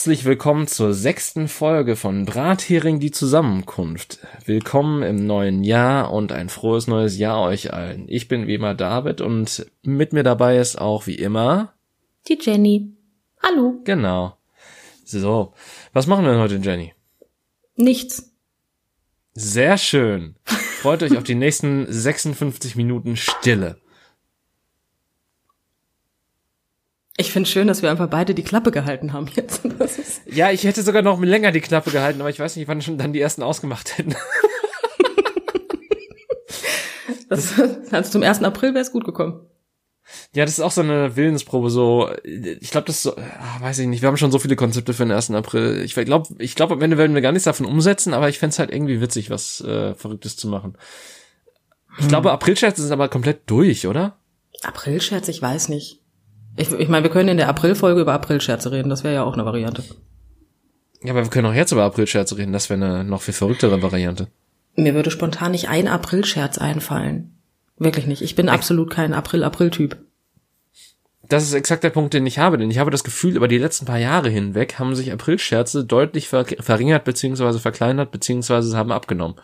Herzlich willkommen zur sechsten Folge von Brathering die Zusammenkunft. Willkommen im neuen Jahr und ein frohes neues Jahr euch allen. Ich bin wie immer David und mit mir dabei ist auch wie immer die Jenny. Hallo. Genau. So, was machen wir denn heute, Jenny? Nichts. Sehr schön. Freut euch auf die nächsten 56 Minuten Stille. Ich finde schön, dass wir einfach beide die Klappe gehalten haben jetzt. ja, ich hätte sogar noch länger die Klappe gehalten, aber ich weiß nicht, wann schon dann die ersten ausgemacht hätten. das, also zum 1. April wäre es gut gekommen. Ja, das ist auch so eine Willensprobe, so, ich glaube, das ist so, ach, weiß ich nicht, wir haben schon so viele Konzepte für den 1. April. Ich glaube, ich glaube, am Ende werden wir gar nichts davon umsetzen, aber ich fände halt irgendwie witzig, was äh, Verrücktes zu machen. Ich hm. glaube, Aprilscherze sind aber komplett durch, oder? Aprilscherz, ich weiß nicht. Ich, ich meine, wir können in der Aprilfolge über Aprilscherze reden, das wäre ja auch eine Variante. Ja, aber wir können auch jetzt über Aprilscherze reden, das wäre eine noch viel verrücktere Variante. Mir würde spontan nicht ein Aprilscherz einfallen. Wirklich nicht. Ich bin ich absolut kein April-April-Typ. Das ist exakt der Punkt, den ich habe, denn ich habe das Gefühl, über die letzten paar Jahre hinweg haben sich Aprilscherze deutlich ver verringert beziehungsweise verkleinert beziehungsweise haben abgenommen.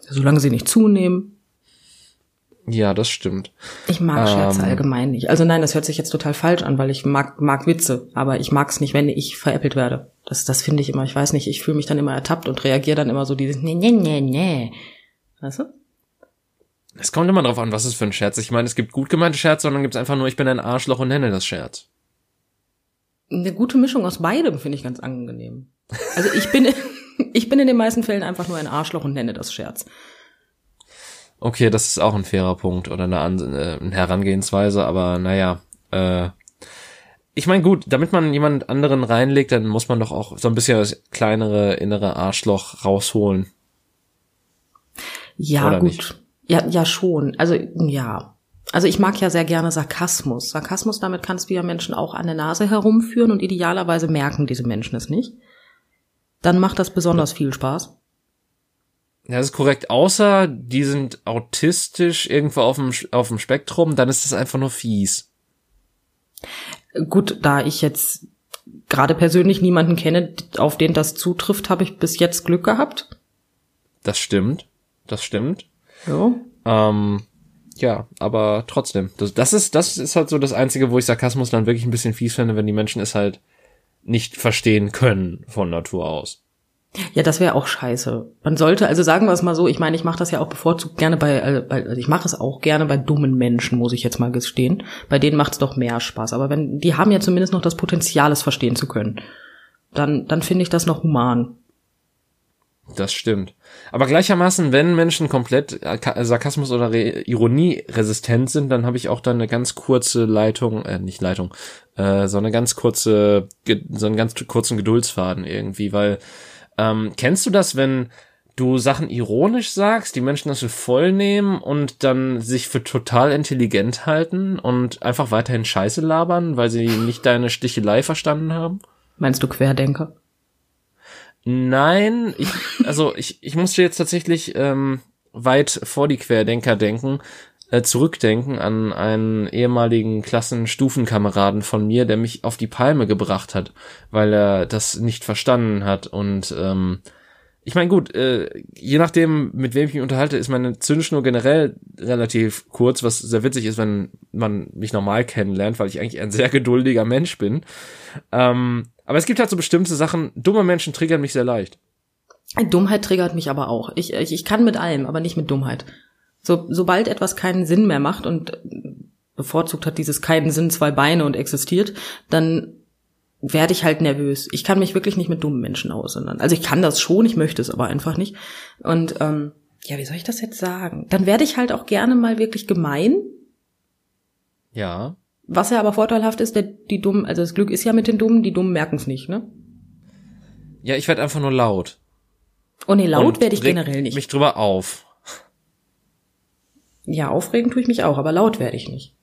Solange sie nicht zunehmen. Ja, das stimmt. Ich mag Scherze ähm, allgemein nicht. Also nein, das hört sich jetzt total falsch an, weil ich mag, mag Witze, aber ich mag es nicht, wenn ich veräppelt werde. Das, das finde ich immer, ich weiß nicht, ich fühle mich dann immer ertappt und reagiere dann immer so dieses nee, nee, nee, nee. Weißt du? Es kommt immer drauf an, was es für ein Scherz. Ich meine, es gibt gut gemeinte Scherze und dann gibt es einfach nur, ich bin ein Arschloch und nenne das Scherz. Eine gute Mischung aus beidem finde ich ganz angenehm. Also ich bin, ich bin in den meisten Fällen einfach nur ein Arschloch und nenne das Scherz. Okay, das ist auch ein fairer Punkt oder eine, äh, eine Herangehensweise, aber naja, äh, ich meine, gut, damit man jemand anderen reinlegt, dann muss man doch auch so ein bisschen das kleinere innere Arschloch rausholen. Ja, Oder gut. Nicht? Ja, ja, schon. Also, ja. Also ich mag ja sehr gerne Sarkasmus. Sarkasmus, damit kannst du ja Menschen auch an der Nase herumführen und idealerweise merken diese Menschen es nicht. Dann macht das besonders viel Spaß. Ja, das ist korrekt. Außer die sind autistisch irgendwo auf dem, auf dem Spektrum, dann ist es einfach nur fies. Gut, da ich jetzt gerade persönlich niemanden kenne, auf den das zutrifft, habe ich bis jetzt Glück gehabt. Das stimmt. Das stimmt. Ja. Ähm, ja, aber trotzdem. Das, das ist, das ist halt so das Einzige, wo ich Sarkasmus dann wirklich ein bisschen fies finde, wenn die Menschen es halt nicht verstehen können von Natur aus. Ja, das wäre auch scheiße. Man sollte, also sagen wir es mal so, ich meine, ich mache das ja auch bevorzugt gerne bei, äh, also ich mache es auch gerne bei dummen Menschen, muss ich jetzt mal gestehen. Bei denen macht es doch mehr Spaß. Aber wenn, die haben ja zumindest noch das Potenzial, es verstehen zu können. Dann, dann finde ich das noch human. Das stimmt. Aber gleichermaßen, wenn Menschen komplett äh, Sarkasmus oder Re Ironie resistent sind, dann habe ich auch dann eine ganz kurze Leitung, äh, nicht Leitung, äh, so eine ganz kurze, so einen ganz kurzen Geduldsfaden irgendwie, weil ähm, kennst du das, wenn du Sachen ironisch sagst, die Menschen das für voll nehmen und dann sich für total intelligent halten und einfach weiterhin Scheiße labern, weil sie nicht deine Stichelei verstanden haben? Meinst du Querdenker? Nein, ich, also ich, ich musste jetzt tatsächlich ähm, weit vor die Querdenker denken, äh, zurückdenken an einen ehemaligen Klassenstufenkameraden von mir, der mich auf die Palme gebracht hat, weil er das nicht verstanden hat. Und ähm, ich meine, gut, äh, je nachdem, mit wem ich mich unterhalte, ist meine Zündschnur generell relativ kurz, was sehr witzig ist, wenn man mich normal kennenlernt, weil ich eigentlich ein sehr geduldiger Mensch bin. Ähm, aber es gibt halt so bestimmte Sachen, dumme Menschen triggern mich sehr leicht. Dummheit triggert mich aber auch. Ich, ich, ich kann mit allem, aber nicht mit Dummheit. So, sobald etwas keinen Sinn mehr macht und bevorzugt hat dieses keinen Sinn zwei Beine und existiert, dann werde ich halt nervös. Ich kann mich wirklich nicht mit dummen Menschen aussondern. Also ich kann das schon, ich möchte es aber einfach nicht. Und ähm, ja, wie soll ich das jetzt sagen? Dann werde ich halt auch gerne mal wirklich gemein. Ja. Was ja aber vorteilhaft ist, der, die Dummen, also das Glück ist ja mit den Dummen, die Dummen merken es nicht, ne? Ja, ich werde einfach nur laut. Oh nee, laut werde ich generell nicht. mich drüber auf. Ja, aufregen tue ich mich auch, aber laut werde ich nicht.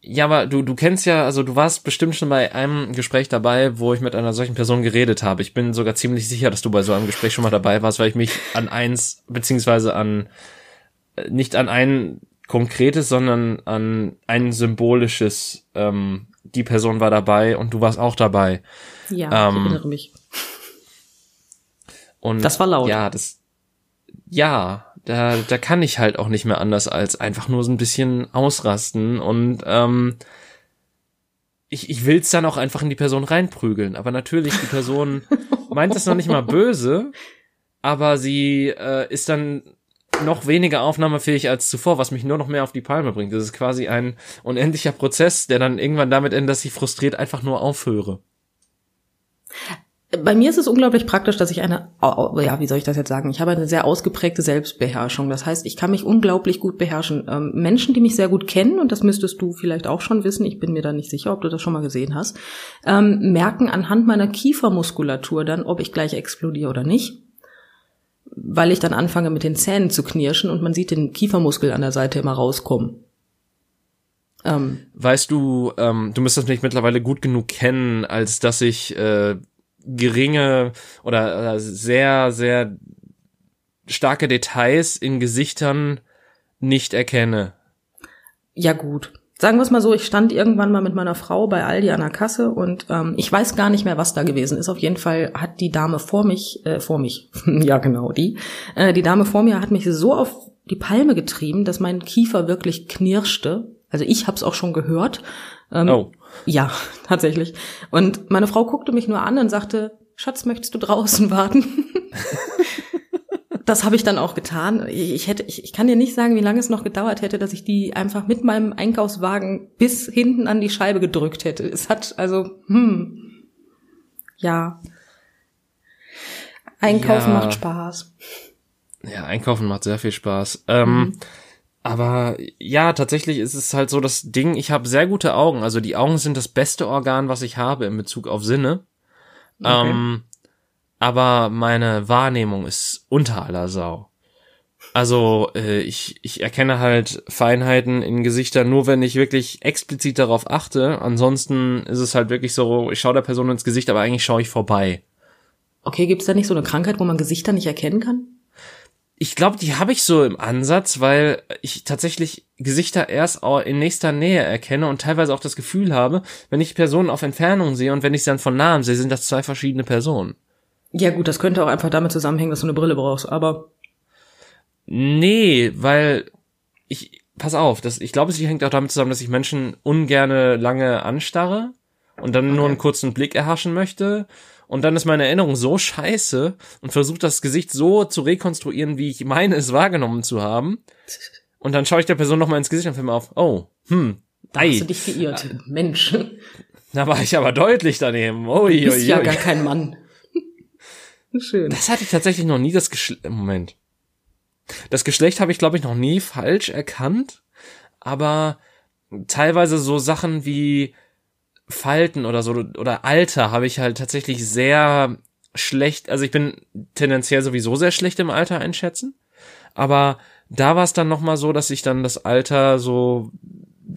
Ja, aber du, du kennst ja, also du warst bestimmt schon bei einem Gespräch dabei, wo ich mit einer solchen Person geredet habe. Ich bin sogar ziemlich sicher, dass du bei so einem Gespräch schon mal dabei warst, weil ich mich an eins, beziehungsweise an, äh, nicht an ein konkretes, sondern an ein symbolisches ähm, die Person war dabei und du warst auch dabei. Ja, ähm, ich erinnere mich. Und das war laut. Ja, das, ja, da, da kann ich halt auch nicht mehr anders als einfach nur so ein bisschen ausrasten und ähm, ich, ich will's dann auch einfach in die Person reinprügeln. Aber natürlich, die Person meint es noch nicht mal böse, aber sie äh, ist dann noch weniger aufnahmefähig als zuvor, was mich nur noch mehr auf die Palme bringt. Das ist quasi ein unendlicher Prozess, der dann irgendwann damit endet, dass ich frustriert einfach nur aufhöre. Bei mir ist es unglaublich praktisch, dass ich eine, ja, wie soll ich das jetzt sagen? Ich habe eine sehr ausgeprägte Selbstbeherrschung. Das heißt, ich kann mich unglaublich gut beherrschen. Ähm, Menschen, die mich sehr gut kennen, und das müsstest du vielleicht auch schon wissen, ich bin mir da nicht sicher, ob du das schon mal gesehen hast, ähm, merken anhand meiner Kiefermuskulatur dann, ob ich gleich explodiere oder nicht. Weil ich dann anfange mit den Zähnen zu knirschen und man sieht den Kiefermuskel an der Seite immer rauskommen. Ähm, weißt du, ähm, du müsstest mich mittlerweile gut genug kennen, als dass ich äh, geringe oder, oder sehr, sehr starke Details in Gesichtern nicht erkenne. Ja gut. Sagen wir es mal so, ich stand irgendwann mal mit meiner Frau bei Aldi an der Kasse und ähm, ich weiß gar nicht mehr, was da gewesen ist. Auf jeden Fall hat die Dame vor mich, äh, vor mich, ja genau die, äh, die Dame vor mir hat mich so auf die Palme getrieben, dass mein Kiefer wirklich knirschte. Also ich habe es auch schon gehört. Ähm, oh. Ja, tatsächlich. Und meine Frau guckte mich nur an und sagte, Schatz, möchtest du draußen warten? das habe ich dann auch getan. Ich hätte, ich, ich kann dir nicht sagen, wie lange es noch gedauert hätte, dass ich die einfach mit meinem Einkaufswagen bis hinten an die Scheibe gedrückt hätte. Es hat also, hm, ja. Einkaufen ja. macht Spaß. Ja, Einkaufen macht sehr viel Spaß. Ähm, mhm. Aber ja, tatsächlich ist es halt so das Ding, ich habe sehr gute Augen. Also die Augen sind das beste Organ, was ich habe in Bezug auf Sinne. Okay. Ähm, aber meine Wahrnehmung ist unter aller Sau. Also äh, ich, ich erkenne halt Feinheiten in Gesichtern nur, wenn ich wirklich explizit darauf achte. Ansonsten ist es halt wirklich so, ich schaue der Person ins Gesicht, aber eigentlich schaue ich vorbei. Okay, gibt's da nicht so eine Krankheit, wo man Gesichter nicht erkennen kann? Ich glaube, die habe ich so im Ansatz, weil ich tatsächlich Gesichter erst in nächster Nähe erkenne und teilweise auch das Gefühl habe, wenn ich Personen auf Entfernung sehe und wenn ich sie dann von nahem sehe, sind das zwei verschiedene Personen. Ja gut, das könnte auch einfach damit zusammenhängen, dass du eine Brille brauchst, aber. Nee, weil ich, pass auf, das, ich glaube, es hängt auch damit zusammen, dass ich Menschen ungerne lange anstarre und dann okay. nur einen kurzen Blick erhaschen möchte und dann ist meine Erinnerung so scheiße und versucht das Gesicht so zu rekonstruieren, wie ich meine es wahrgenommen zu haben. Und dann schaue ich der Person nochmal ins Gesicht und fällt auf, oh, hm, da ei. hast du dich geirrt, äh, Mensch. Da war ich aber deutlich daneben. Ui, du bist ui, ja ui. gar kein Mann. Schön. Das hatte ich tatsächlich noch nie das Geschlecht. Moment. Das Geschlecht habe ich, glaube ich, noch nie falsch erkannt. Aber teilweise so Sachen wie Falten oder so oder Alter habe ich halt tatsächlich sehr schlecht, also ich bin tendenziell sowieso sehr schlecht im Alter einschätzen, aber da war es dann noch mal so, dass ich dann das Alter so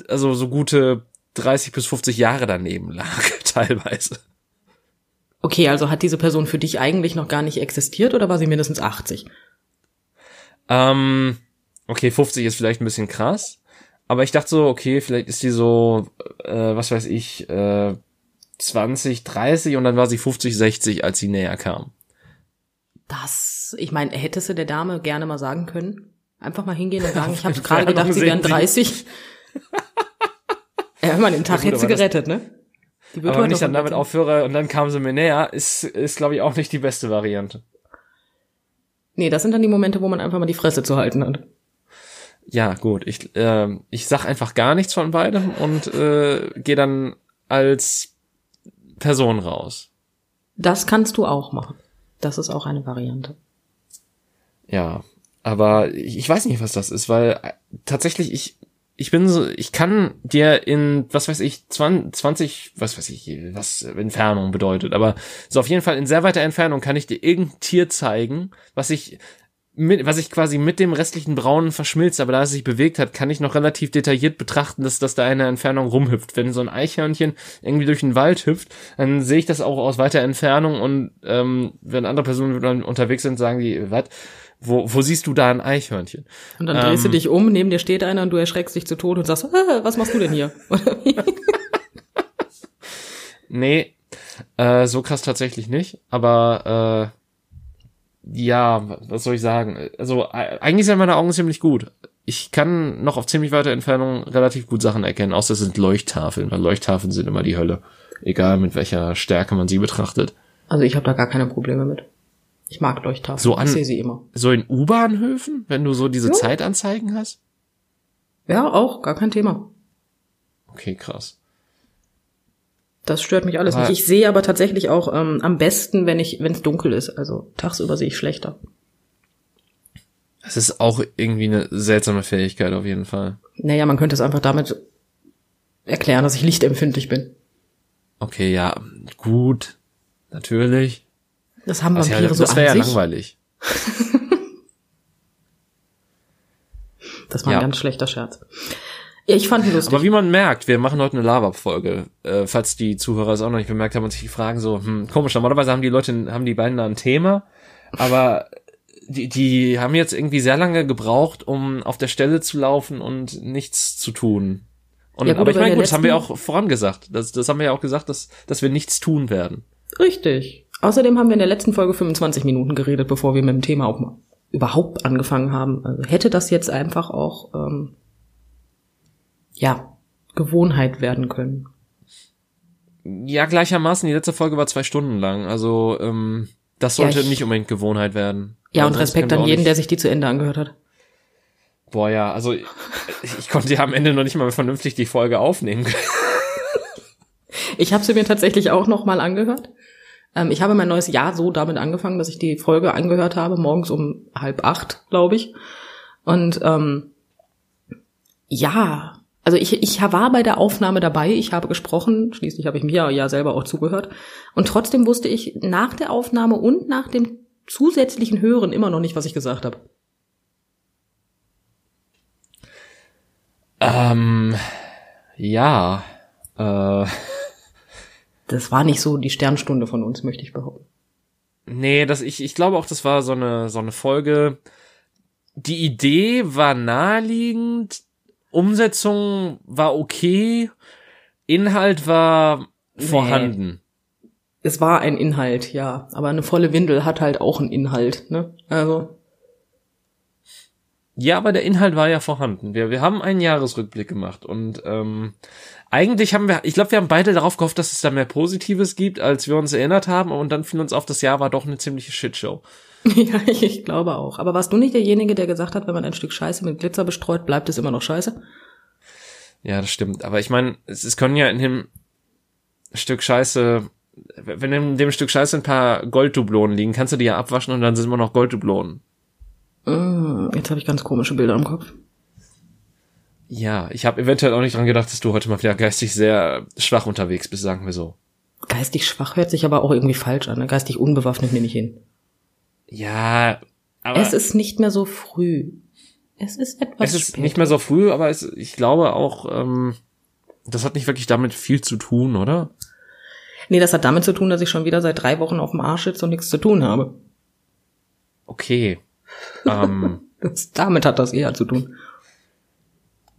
also so gute 30 bis 50 Jahre daneben lag teilweise. Okay, also hat diese Person für dich eigentlich noch gar nicht existiert oder war sie mindestens 80? Ähm, okay, 50 ist vielleicht ein bisschen krass. Aber ich dachte so, okay, vielleicht ist die so, äh, was weiß ich, äh, 20, 30 und dann war sie 50, 60, als sie näher kam. Das, ich meine, hättest du der Dame gerne mal sagen können? Einfach mal hingehen und sagen, ich habe gerade gedacht, sie wären 30. ja, man, den Tag ja, hätte sie gerettet, ne? Die aber wenn ich dann damit aufhöre und dann kam sie mir näher, ist, ist glaube ich, auch nicht die beste Variante. Nee, das sind dann die Momente, wo man einfach mal die Fresse zu halten hat ja, gut, ich, äh, ich sag einfach gar nichts von beidem und äh, gehe dann als Person raus. Das kannst du auch machen. Das ist auch eine Variante. Ja, aber ich, weiß nicht, was das ist, weil äh, tatsächlich ich ich bin so, ich kann dir in, was weiß ich, 20, 20, was weiß ich, was Entfernung bedeutet, aber so auf jeden Fall in sehr weiter Entfernung kann ich dir irgendein Tier zeigen, was ich mit, was ich quasi mit dem restlichen Braunen verschmilzt, aber da es sich bewegt hat, kann ich noch relativ detailliert betrachten, dass das da eine Entfernung rumhüpft. Wenn so ein Eichhörnchen irgendwie durch den Wald hüpft, dann sehe ich das auch aus weiter Entfernung und ähm, wenn andere Personen dann unterwegs sind, sagen die, was? Wo, wo siehst du da ein Eichhörnchen? Und dann drehst ähm, du dich um, neben dir steht einer und du erschreckst dich zu Tod und sagst, ah, was machst du denn hier? Nee, äh, so krass tatsächlich nicht. Aber äh, ja, was soll ich sagen? Also äh, eigentlich sind meine Augen ziemlich gut. Ich kann noch auf ziemlich weiter Entfernung relativ gut Sachen erkennen, außer es sind Leuchttafeln, weil Leuchttafeln sind immer die Hölle. Egal mit welcher Stärke man sie betrachtet. Also ich habe da gar keine Probleme mit. Ich mag Leuchttafeln. So an- ich sehe sie immer. So in U-Bahnhöfen, wenn du so diese Ja. Zeitanzeigen hast? Ja, auch, gar kein Thema. Okay, krass. Das stört mich alles Aber- nicht. Ich sehe aber tatsächlich auch ähm, am besten, wenn ich, wenn es dunkel ist. Also tagsüber sehe ich schlechter. Das ist auch irgendwie eine seltsame Fähigkeit auf jeden Fall. Naja, man könnte es einfach damit erklären, dass ich lichtempfindlich bin. Okay, ja, gut. Natürlich. Das haben Vampire ja, so das wäre ja langweilig. Das war Ja. ein ganz schlechter Scherz. Ja, ich fand ihn lustig. Aber wie man merkt, wir machen heute eine Lava-Folge. Äh, falls die Zuhörer es auch noch nicht bemerkt haben und sich fragen so, hm, komisch, normalerweise haben die Leute, haben die beiden da ein Thema, aber die, die haben jetzt irgendwie sehr lange gebraucht, um auf der Stelle zu laufen und nichts zu tun. Und, Ja, gut, aber ich meine, gut, das haben wir auch vorangesagt. Das, das haben wir ja auch gesagt, dass, dass wir nichts tun werden. Richtig. Außerdem haben wir in der letzten Folge 25 Minuten geredet, bevor wir mit dem Thema auch mal überhaupt angefangen haben. Also hätte das jetzt einfach auch ähm, ja Gewohnheit werden können. Ja, gleichermaßen, die letzte Folge war zwei Stunden lang. Also, ähm, das sollte Ja, ich- nicht unbedingt Gewohnheit werden. Ja, und Respekt an jeden, nicht- der sich die zu Ende angehört hat. Boah, ja, also ich, ich konnte ja am Ende noch nicht mal vernünftig die Folge aufnehmen. Ich habe sie mir tatsächlich auch noch mal angehört. Ähm, ich habe mein neues Jahr so damit angefangen, dass ich die Folge angehört habe, morgens um halb acht, glaube ich. Und ähm, ja, also ich, ich war bei der Aufnahme dabei, ich habe gesprochen, schließlich habe ich mir ja selber auch zugehört. Und trotzdem wusste ich nach der Aufnahme und nach dem zusätzlichen Hören immer noch nicht, was ich gesagt habe. ähm, ja, äh, Das war nicht so die Sternstunde von uns, möchte ich behaupten. nee, das, ich, ich glaube auch, das war so eine, so eine Folge. Die Idee war naheliegend, Umsetzung war okay, Inhalt war vorhanden. Es war ein Inhalt, ja. Aber eine volle Windel hat halt auch einen Inhalt, ne? Also, Ja, aber der Inhalt war ja vorhanden. Wir, wir haben einen Jahresrückblick gemacht und ähm, eigentlich haben wir, ich glaube, wir haben beide darauf gehofft, dass es da mehr Positives gibt, als wir uns erinnert haben und dann fiel uns auf, das Jahr war doch eine ziemliche Shitshow. ja, ich, ich glaube auch. Aber warst du nicht derjenige, der gesagt hat, wenn man ein Stück Scheiße mit Glitzer bestreut, bleibt es immer noch Scheiße? Ja, das stimmt. Aber ich meine, es, es können ja in dem Stück Scheiße, wenn in dem Stück Scheiße ein paar Golddublonen liegen, kannst du die ja abwaschen und dann sind immer noch Golddublonen. Mm, jetzt habe ich ganz komische Bilder im Kopf. Ja, ich habe eventuell auch nicht dran gedacht, dass du heute mal wieder geistig sehr schwach unterwegs bist, sagen wir so. Geistig schwach hört sich aber auch irgendwie falsch an. Ne? Geistig unbewaffnet nehme ich hin. Ja, aber es ist nicht mehr so früh. Es ist etwas es ist später. nicht mehr so früh, aber es, ich glaube auch, ähm, das hat nicht wirklich damit viel zu tun, oder? Nee, das hat damit zu tun, dass ich schon wieder seit drei Wochen auf dem Arsch sitze und nichts zu tun habe. Okay. Ähm, Das, damit hat das eher zu tun.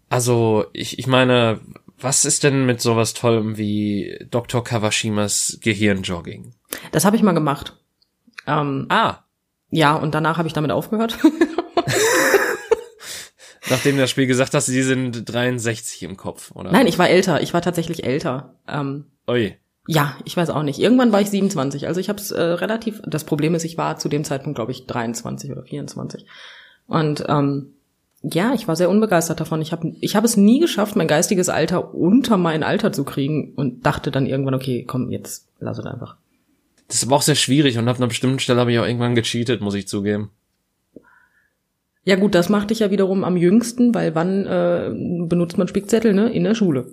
also, ich, ich meine, was ist denn mit sowas Tollem wie Dr. Kawashimas Gehirnjogging? Das habe ich mal gemacht. Ähm, Ah, ja, und danach habe ich damit aufgehört. nachdem das Spiel gesagt hast, sie sind 63 im Kopf, oder? Nein, ich war älter. Ich war tatsächlich älter. Ähm, Ui. Ja, ich weiß auch nicht. Irgendwann war ich 27. Also ich habe es äh, relativ. Das Problem ist, ich war zu dem Zeitpunkt, glaube ich, 23 oder 24. Und ähm, ja, ich war sehr unbegeistert davon. Ich habe ich hab es nie geschafft, mein geistiges Alter unter mein Alter zu kriegen und dachte dann irgendwann, okay, komm, jetzt lass es einfach. Das ist aber auch sehr schwierig und ab einer bestimmten Stelle habe ich auch irgendwann gecheatet, muss ich zugeben. Ja gut, das machte ich ja wiederum am jüngsten, weil wann äh, benutzt man Spickzettel, ne? In der Schule.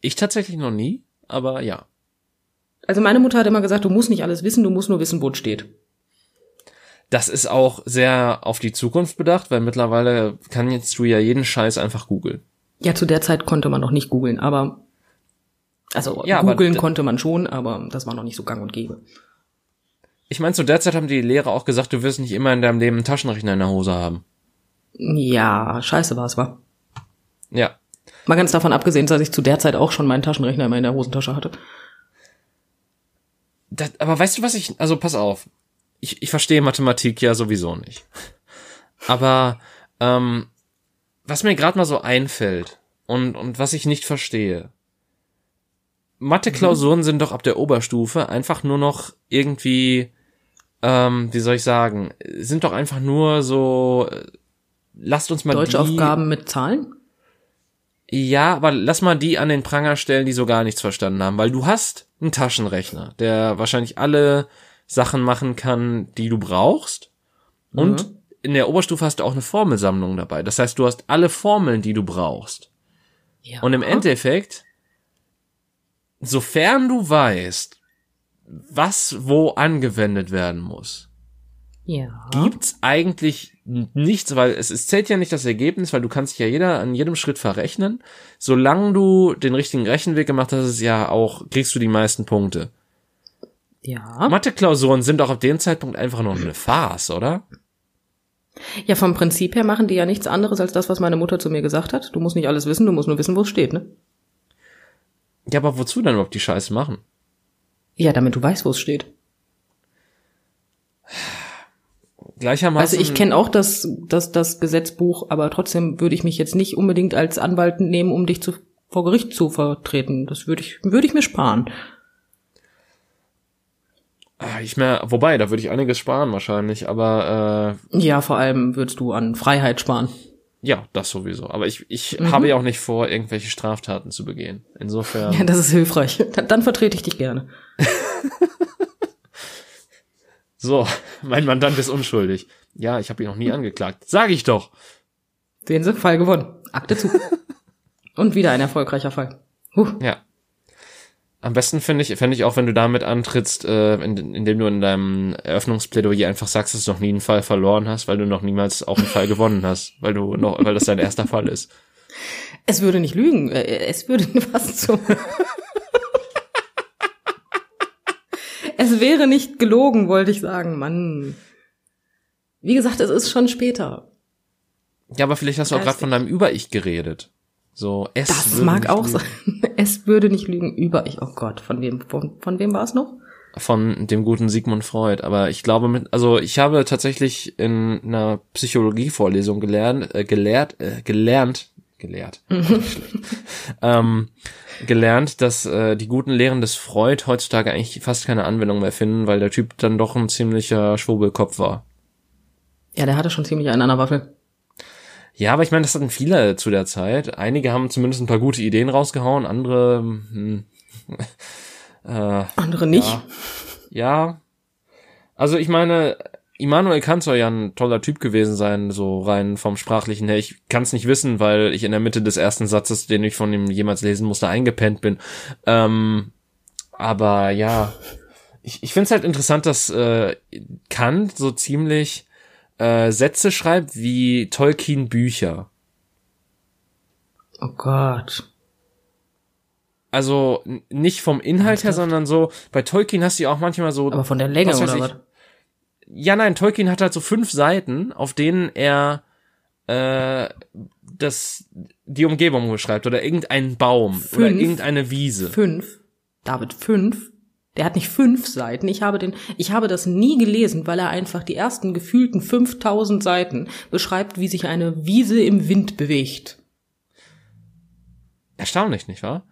Ich tatsächlich noch nie, aber ja. Also meine Mutter hat immer gesagt, du musst nicht alles wissen, du musst nur wissen, wo es steht. Das ist auch sehr auf die Zukunft bedacht, weil mittlerweile kann jetzt du ja jeden Scheiß einfach googeln. Ja, zu der Zeit konnte man noch nicht googeln, aber also Ja, googeln konnte man schon, aber das war noch nicht so gang und gäbe. Ich meine, zu der Zeit haben die Lehrer auch gesagt, du wirst nicht immer in deinem Leben einen Taschenrechner in der Hose haben. Ja, scheiße war es, war. Ja. Mal ganz davon abgesehen, dass ich zu der Zeit auch schon meinen Taschenrechner immer in der Hosentasche hatte. das, aber weißt du, was ich, also pass auf, ich, ich verstehe Mathematik ja sowieso nicht. Aber ähm, was mir gerade mal so einfällt und, und was ich nicht verstehe, Mathe-Klausuren mhm. sind doch ab der Oberstufe einfach nur noch irgendwie, ähm, wie soll ich sagen, sind doch einfach nur so, äh, lasst uns mal Deutsche Aufgaben mit Zahlen? Ja, aber lass mal die an den Pranger stellen, die so gar nichts verstanden haben, weil du hast einen Taschenrechner, der wahrscheinlich alle Sachen machen kann, die du brauchst. Und mhm. in der Oberstufe hast du auch eine Formelsammlung dabei. Das heißt, du hast alle Formeln, die du brauchst. Ja. Und im Endeffekt, sofern du weißt, was wo angewendet werden muss, ja. gibt's eigentlich nichts, weil es, es zählt ja nicht das Ergebnis, weil du kannst dich ja jeder an jedem Schritt verrechnen. Solange du den richtigen Rechenweg gemacht hast, ist ja auch, kriegst du die meisten Punkte. Ja. Mathe-Klausuren sind auch ab dem Zeitpunkt einfach nur eine Farce, oder? Ja, vom Prinzip her machen die ja nichts anderes als das, was meine Mutter zu mir gesagt hat. Du musst nicht alles wissen, du musst nur wissen, wo es steht, ne? Ja, aber wozu dann überhaupt die Scheiße machen? Ja, damit du weißt, wo es steht. Gleichermaßen. Also ich kenne auch das, das, das Gesetzbuch, aber trotzdem würde ich mich jetzt nicht unbedingt als Anwalt nehmen, um dich zu, vor Gericht zu vertreten. Das würde ich, würde ich mir sparen. Ah, ich mehr, wobei, da würde ich einiges sparen wahrscheinlich, aber äh, Ja, vor allem würdest du an Freiheit sparen. Ja, das sowieso. Aber ich, ich mhm. habe ja auch nicht vor, irgendwelche Straftaten zu begehen. Insofern. Ja, das ist hilfreich. Dann, dann vertrete ich dich gerne. So, mein Mandant ist unschuldig. Ja, ich habe ihn noch nie angeklagt. Sag ich doch. Sehen Sie, Fall gewonnen. Akte zu. Und wieder ein erfolgreicher Fall. Huh. Ja. Am besten finde ich, fände ich auch, wenn du damit antrittst, äh, in, indem du in deinem Eröffnungsplädoyer einfach sagst, dass du noch nie einen Fall verloren hast, weil du noch niemals auch einen Fall gewonnen hast, weil du noch, weil das dein erster Fall ist. Es würde nicht lügen. Äh, es würde was zum Es wäre nicht gelogen, wollte ich sagen, Mann. Wie gesagt, es ist schon später. Ja, aber vielleicht hast du auch gerade von deinem Über-Ich geredet. So, es Das mag auch lügen. sein. Es würde nicht lügen. Über-Ich, oh Gott, von wem, von, von wem war es noch? Von dem guten Sigmund Freud. Aber ich glaube mit, also ich habe tatsächlich in einer Psychologievorlesung gelernt, äh, gelehrt, äh, gelernt, gelehrt, ähm, gelernt, dass äh, die guten Lehren des Freud heutzutage eigentlich fast keine Anwendung mehr finden, weil der Typ dann doch ein ziemlicher Schwurbelkopf war. Ja, der hatte schon ziemlich einen an der Waffel. Ja, aber ich meine, das hatten viele zu der Zeit. Einige haben zumindest ein paar gute Ideen rausgehauen, andere hm, äh, andere nicht. Ja, ja. Also ich meine, Immanuel Kant soll ja ein toller Typ gewesen sein, so rein vom Sprachlichen her. Ich kann es nicht wissen, weil ich in der Mitte des ersten Satzes, den ich von ihm jemals lesen musste, eingepennt bin. Ähm, aber ja, ich, ich finde es halt interessant, dass äh, Kant so ziemlich äh, Sätze schreibt wie Tolkien Bücher. Oh Gott. Also nicht vom Inhalt her, sondern so, bei Tolkien hast du ja auch manchmal so. Aber von der Länge oder was? Ja, nein, Tolkien hat halt so fünf Seiten, auf denen er äh, das die Umgebung beschreibt oder irgendeinen Baum fünf, oder irgendeine Wiese. Fünf. David, fünf. Der hat nicht fünf Seiten. Ich habe den, ich habe das nie gelesen, weil er einfach die ersten gefühlten 5000 Seiten beschreibt, wie sich eine Wiese im Wind bewegt. Erstaunlich, nicht wahr?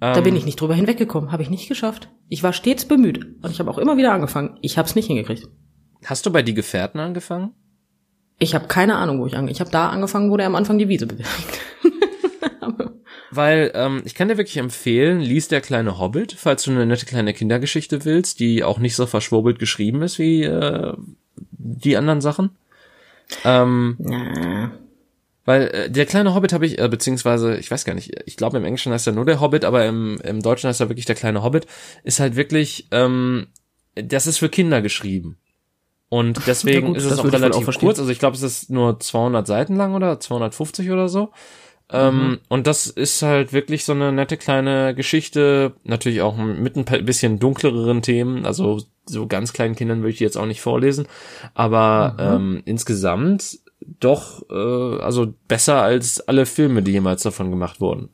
Da bin ähm, ich nicht drüber hinweggekommen, habe ich nicht geschafft. Ich war stets bemüht und ich habe auch immer wieder angefangen. Ich habe es nicht hingekriegt. Hast du bei die Gefährten angefangen? Ich habe keine Ahnung, wo ich angefangen. Ich habe da angefangen, wo der am Anfang die Wiese bewegt. Weil ähm, ich kann dir wirklich empfehlen, lies der kleine Hobbit, falls du eine nette kleine Kindergeschichte willst, die auch nicht so verschwurbelt geschrieben ist wie äh, die anderen Sachen. Ähm, ja. Weil äh, der kleine Hobbit habe ich, äh, beziehungsweise, ich weiß gar nicht, ich glaube im Englischen heißt er nur der Hobbit, aber im, im Deutschen heißt er wirklich der kleine Hobbit, ist halt wirklich, ähm, das ist für Kinder geschrieben. Und deswegen gut, ist es auch relativ auch kurz. Also ich glaube, es ist nur 200 Seiten lang oder 250 oder so. Ähm, mhm. Und das ist halt wirklich so eine nette kleine Geschichte. Natürlich auch mit ein bisschen dunkleren Themen. Also so ganz kleinen Kindern würde ich die jetzt auch nicht vorlesen. Aber mhm. ähm, insgesamt doch, äh, also besser als alle Filme, die jemals davon gemacht wurden.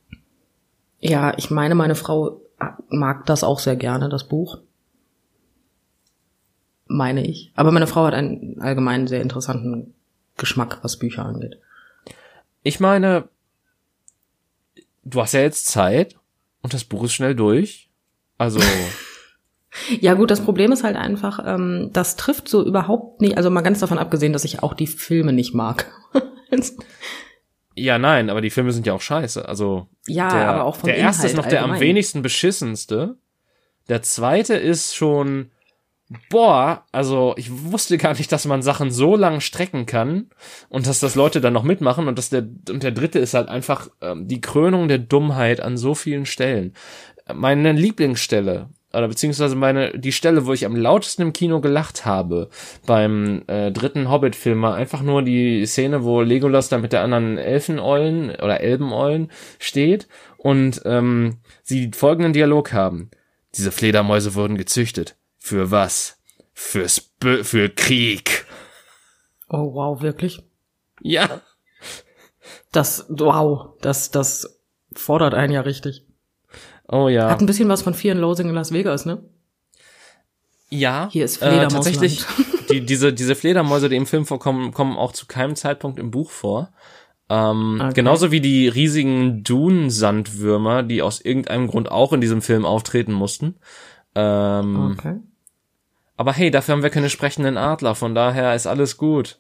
Ja, ich meine, meine Frau mag das auch sehr gerne, das Buch. Meine ich. Aber meine Frau hat einen allgemein sehr interessanten Geschmack, was Bücher angeht. Ich meine, du hast ja jetzt Zeit und das Buch ist schnell durch. Also. ja gut, das Problem ist halt einfach, ähm, das trifft so überhaupt nicht, also mal ganz davon abgesehen, dass ich auch die Filme nicht mag. ja, nein, aber die Filme sind ja auch scheiße. Also ja, der, aber auch vom der erste Inhalt ist noch der am wenigsten beschissenste. Der zweite ist schon boah, also ich wusste gar nicht, dass man Sachen so lang strecken kann und dass das Leute dann noch mitmachen und dass der und der dritte ist halt einfach ähm, die Krönung der Dummheit an so vielen Stellen. Meine Lieblingsstelle oder beziehungsweise meine die Stelle, wo ich am lautesten im Kino gelacht habe beim äh, dritten Hobbit-Film war einfach nur die Szene, wo Legolas da mit der anderen Elfeneulen oder Elbeneulen steht und ähm, sie folgenden Dialog haben: Diese Fledermäuse wurden gezüchtet. Für was? Fürs Bö für Krieg. Oh wow, wirklich? Ja. Das, wow, das, das fordert einen ja richtig. Oh ja. Hat ein bisschen was von Fear and Loathing in Las Vegas, ne? Ja. Hier ist äh, Fledermausland. tatsächlich. Die, diese, diese Fledermäuse, die im Film vorkommen, kommen auch zu keinem Zeitpunkt im Buch vor. Ähm, Okay. Genauso wie die riesigen Dun-Sandwürmer, die aus irgendeinem Grund auch in diesem Film auftreten mussten. Ähm, Okay. Aber hey, dafür haben wir keine sprechenden Adler, von daher ist alles gut.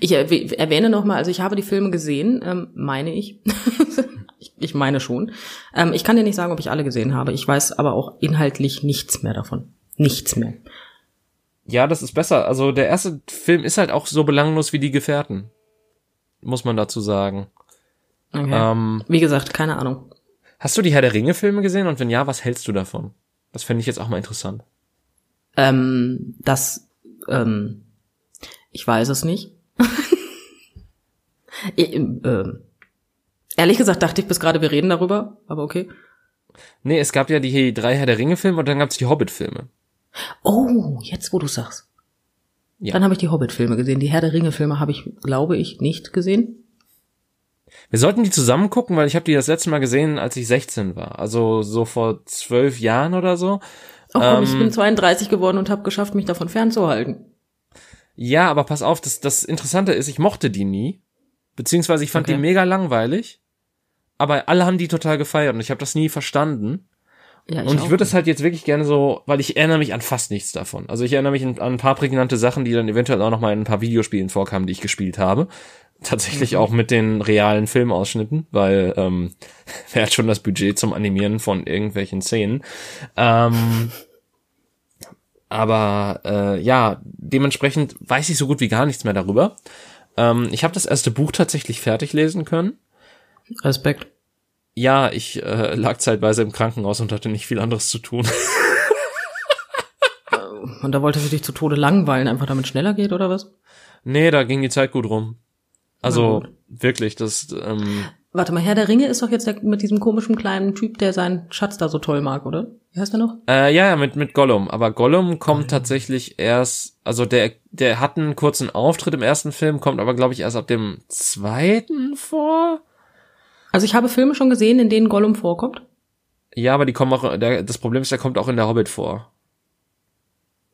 Ich erwäh- erwähne nochmal, also ich habe die Filme gesehen, ähm, meine ich. ich. Ich meine schon. Ähm, ich kann dir nicht sagen, ob ich alle gesehen habe. Ich weiß aber auch inhaltlich nichts mehr davon. Nichts mehr. Ja, das ist besser. Also der erste Film ist halt auch so belanglos wie die Gefährten. Muss man dazu sagen. Okay. Ähm, Wie gesagt, keine Ahnung. hast du die Herr der Ringe Filme gesehen und wenn ja, was hältst du davon? Das fände ich jetzt auch mal interessant. Ähm, das, ähm, ich weiß es nicht. ich, ähm, ehrlich gesagt dachte ich bis gerade, wir reden darüber, aber okay. Nee, es gab ja die drei Herr der Ringe Filme und dann gab's die Hobbit Filme. Oh, jetzt wo du sagst. Ja. Dann habe ich die Hobbit-Filme gesehen. Die Herr der Ringe-Filme habe ich, glaube ich, nicht gesehen. Wir sollten die zusammen gucken, weil ich habe die das letzte Mal gesehen, als ich 16 war. Also so vor zwölf Jahren oder so. Auch komm, ich Ähm, bin 32 geworden und habe geschafft, mich davon fernzuhalten. Ja, aber pass auf, das, das Interessante ist, ich mochte die nie. Beziehungsweise ich fand Okay. die mega langweilig. Aber alle haben die total gefeiert und ich habe das nie verstanden. Ja, und ich würde es halt jetzt wirklich gerne so, weil ich erinnere mich an fast nichts davon. Also ich erinnere mich an, an ein paar prägnante Sachen, die dann eventuell auch noch mal in ein paar Videospielen vorkamen, die ich gespielt habe. Tatsächlich Mhm. auch mit den realen Filmausschnitten, weil ähm, wer hat schon das Budget zum Animieren von irgendwelchen Szenen. Ähm, aber äh, ja, dementsprechend weiß ich so gut wie gar nichts mehr darüber. Ähm, ich habe das erste Buch tatsächlich fertig lesen können. Respekt. Ja, ich äh, lag zeitweise im Krankenhaus und hatte nicht viel anderes zu tun. Und da wolltest du dich zu Tode langweilen, einfach damit schneller geht, oder was? Nee, da ging die Zeit gut rum. Also wirklich, das ähm, Warte mal, Herr der Ringe ist doch jetzt der, mit diesem komischen kleinen Typ, der seinen Schatz da so toll mag, oder? Wie heißt der noch? äh, ja, ja, mit mit Gollum, aber Gollum kommt tatsächlich erst, also der der hat einen kurzen Auftritt im ersten Film, kommt aber glaube ich erst ab dem zweiten vor. Also ich habe Filme schon gesehen, in denen Gollum vorkommt. Ja, aber die kommen auch der, das Problem ist, der kommt auch in der Hobbit vor.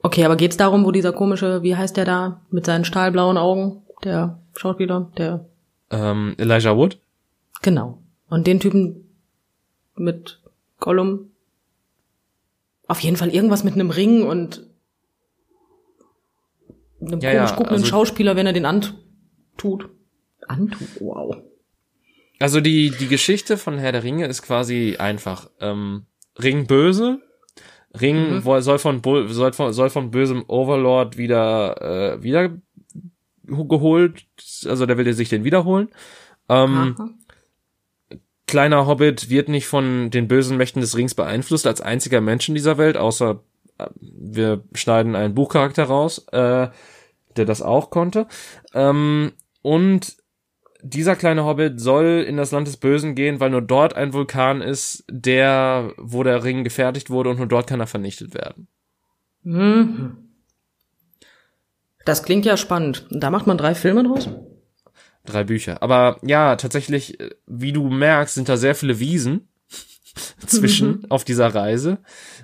Okay, aber geht's darum, wo dieser komische, wie heißt der da, mit seinen stahlblauen Augen, der Schauspieler, der, Ähm, Elijah Wood? genau. Und den Typen mit Gollum. Auf jeden Fall irgendwas mit einem Ring und einem Ja, komisch guckenden also- Schauspieler, wenn er den antut. Antut, wow. Also die, die Geschichte von Herr der Ringe ist quasi einfach. Ähm, Ring böse. Ring Mhm. soll von, soll von, soll von bösem Overlord wieder, äh, wieder geholt. Also der will sich den wiederholen. Ähm, Aha. kleiner Hobbit wird nicht von den bösen Mächten des Rings beeinflusst als einziger Mensch in dieser Welt, außer äh, wir schneiden einen Buchcharakter raus, äh, der das auch konnte. Ähm, und dieser kleine Hobbit soll in das Land des Bösen gehen, weil nur dort ein Vulkan ist, der, wo der Ring gefertigt wurde und nur dort kann er vernichtet werden. Mhm. Das klingt ja spannend. Da macht man drei Filme draus? Drei Bücher. Aber ja, tatsächlich, äh, wie du merkst, sind da sehr viele Wiesen. zwischen auf dieser Reise.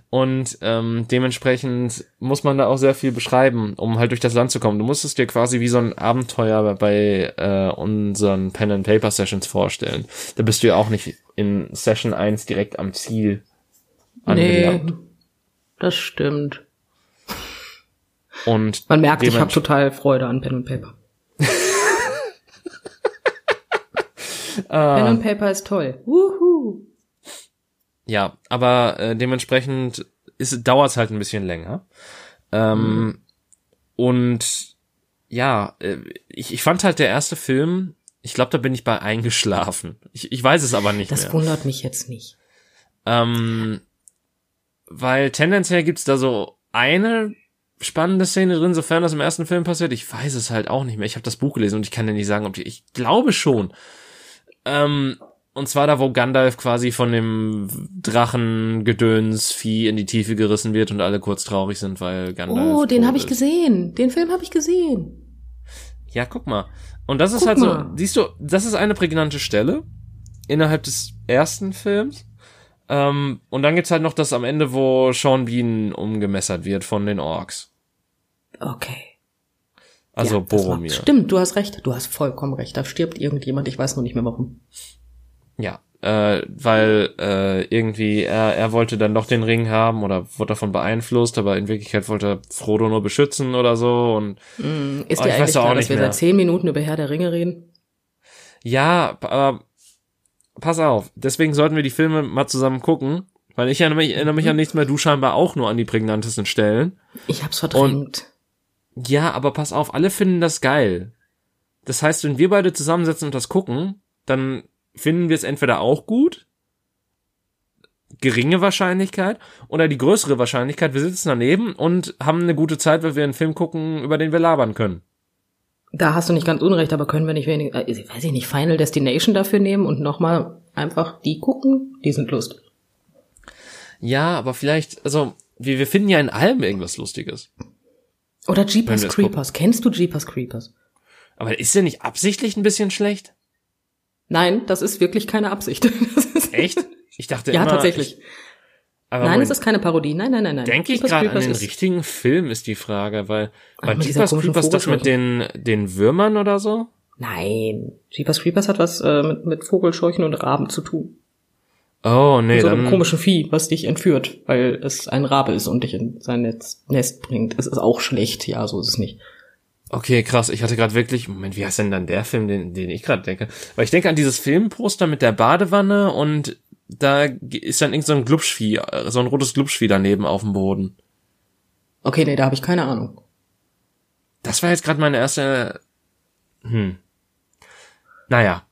Und ähm, dementsprechend muss man da auch sehr viel beschreiben, um halt durch das Land zu kommen. Du musst es dir quasi wie so ein Abenteuer bei äh, unseren Pen and Paper Sessions vorstellen. Da bist du ja auch nicht in Session 1 direkt am Ziel angelangt. Nee, das stimmt. Und Man merkt, ich habe total Freude an Pen und Paper. Pen und Paper ist toll. Wuhu. Ja, aber äh, dementsprechend ist, dauert es halt ein bisschen länger. Ähm, mhm. Und ja, äh, ich, ich fand halt der erste Film, ich glaube, da bin ich bei eingeschlafen. Ich, ich weiß es aber nicht das mehr. Das wundert mich jetzt nicht. Ähm, weil tendenziell gibt's da so eine spannende Szene drin, sofern das im ersten Film passiert. Ich weiß es halt auch nicht mehr. Ich habe das Buch gelesen und ich kann dir nicht sagen, ob die, ich glaube schon. Ähm, und zwar da, wo Gandalf quasi von dem Drachengedöns-Vieh in die Tiefe gerissen wird und alle kurz traurig sind, weil Gandalf. Oh, den habe ich gesehen. Den Film habe ich gesehen. Ja, guck mal. Und das ist guck halt mal. so, siehst du, das ist eine prägnante Stelle innerhalb des ersten Films. Ähm, und dann gibt's halt noch das am Ende, wo Sean Bean umgemessert wird von den Orks. Okay. Also ja, Boromir. Stimmt, du hast recht. Du hast vollkommen recht. Da stirbt irgendjemand, ich weiß nur nicht mehr warum. Ja, äh, weil äh, irgendwie er, er wollte dann doch den Ring haben oder wurde davon beeinflusst, aber in Wirklichkeit wollte er Frodo nur beschützen oder so und mm, ist dir eigentlich klar, dass wir mehr. seit zehn Minuten über Herr der Ringe reden? Ja, aber pass auf, deswegen sollten wir die Filme mal zusammen gucken, weil ich erinnere mich, erinnere mich an nichts mehr, du scheinbar auch nur an die prägnantesten Stellen. Ich hab's verdrängt. Und, ja, aber pass auf, alle finden das geil. Das heißt, wenn wir beide zusammensetzen und das gucken, dann finden wir es entweder auch gut, geringe Wahrscheinlichkeit, oder die größere Wahrscheinlichkeit, wir sitzen daneben und haben eine gute Zeit, weil wir einen Film gucken, über den wir labern können. Da hast du nicht ganz unrecht, aber können wir nicht wenig, äh, weiß ich nicht, Final Destination dafür nehmen und nochmal einfach die gucken? Die sind Lust. Ja, aber vielleicht, also, wir, wir finden ja in allem irgendwas Lustiges. Oder Jeepers Creepers. Kennst du Jeepers Creepers? Aber ist der nicht absichtlich ein bisschen schlecht? Nein, das ist wirklich keine Absicht. Echt? Ich dachte ja, immer. Ja, tatsächlich. Ich, nein, es ist keine Parodie. Nein, nein, nein, nein. Denke ich gerade an den richtigen Film, ist die Frage, weil bei Jeepers Creepers das mit den, den Würmern oder so? Nein. Jeepers Creepers hat was äh, mit, mit Vogelscheuchen und Raben zu tun. Oh, nee. So dann... einem komischen Vieh, was dich entführt, weil es ein Rabe ist und dich in sein Netz, Nest bringt. Es ist auch schlecht, ja, so ist es nicht. Okay, krass. Ich hatte gerade wirklich, Moment, wie heißt denn dann der Film, den, den ich gerade denke? Weil ich denke an dieses Filmposter mit der Badewanne und da ist dann irgend so ein Glubschvieh, so ein rotes Glubschvieh daneben auf dem Boden. Okay, nee, da habe ich keine Ahnung. Das war jetzt gerade meine erste. Hm. Naja.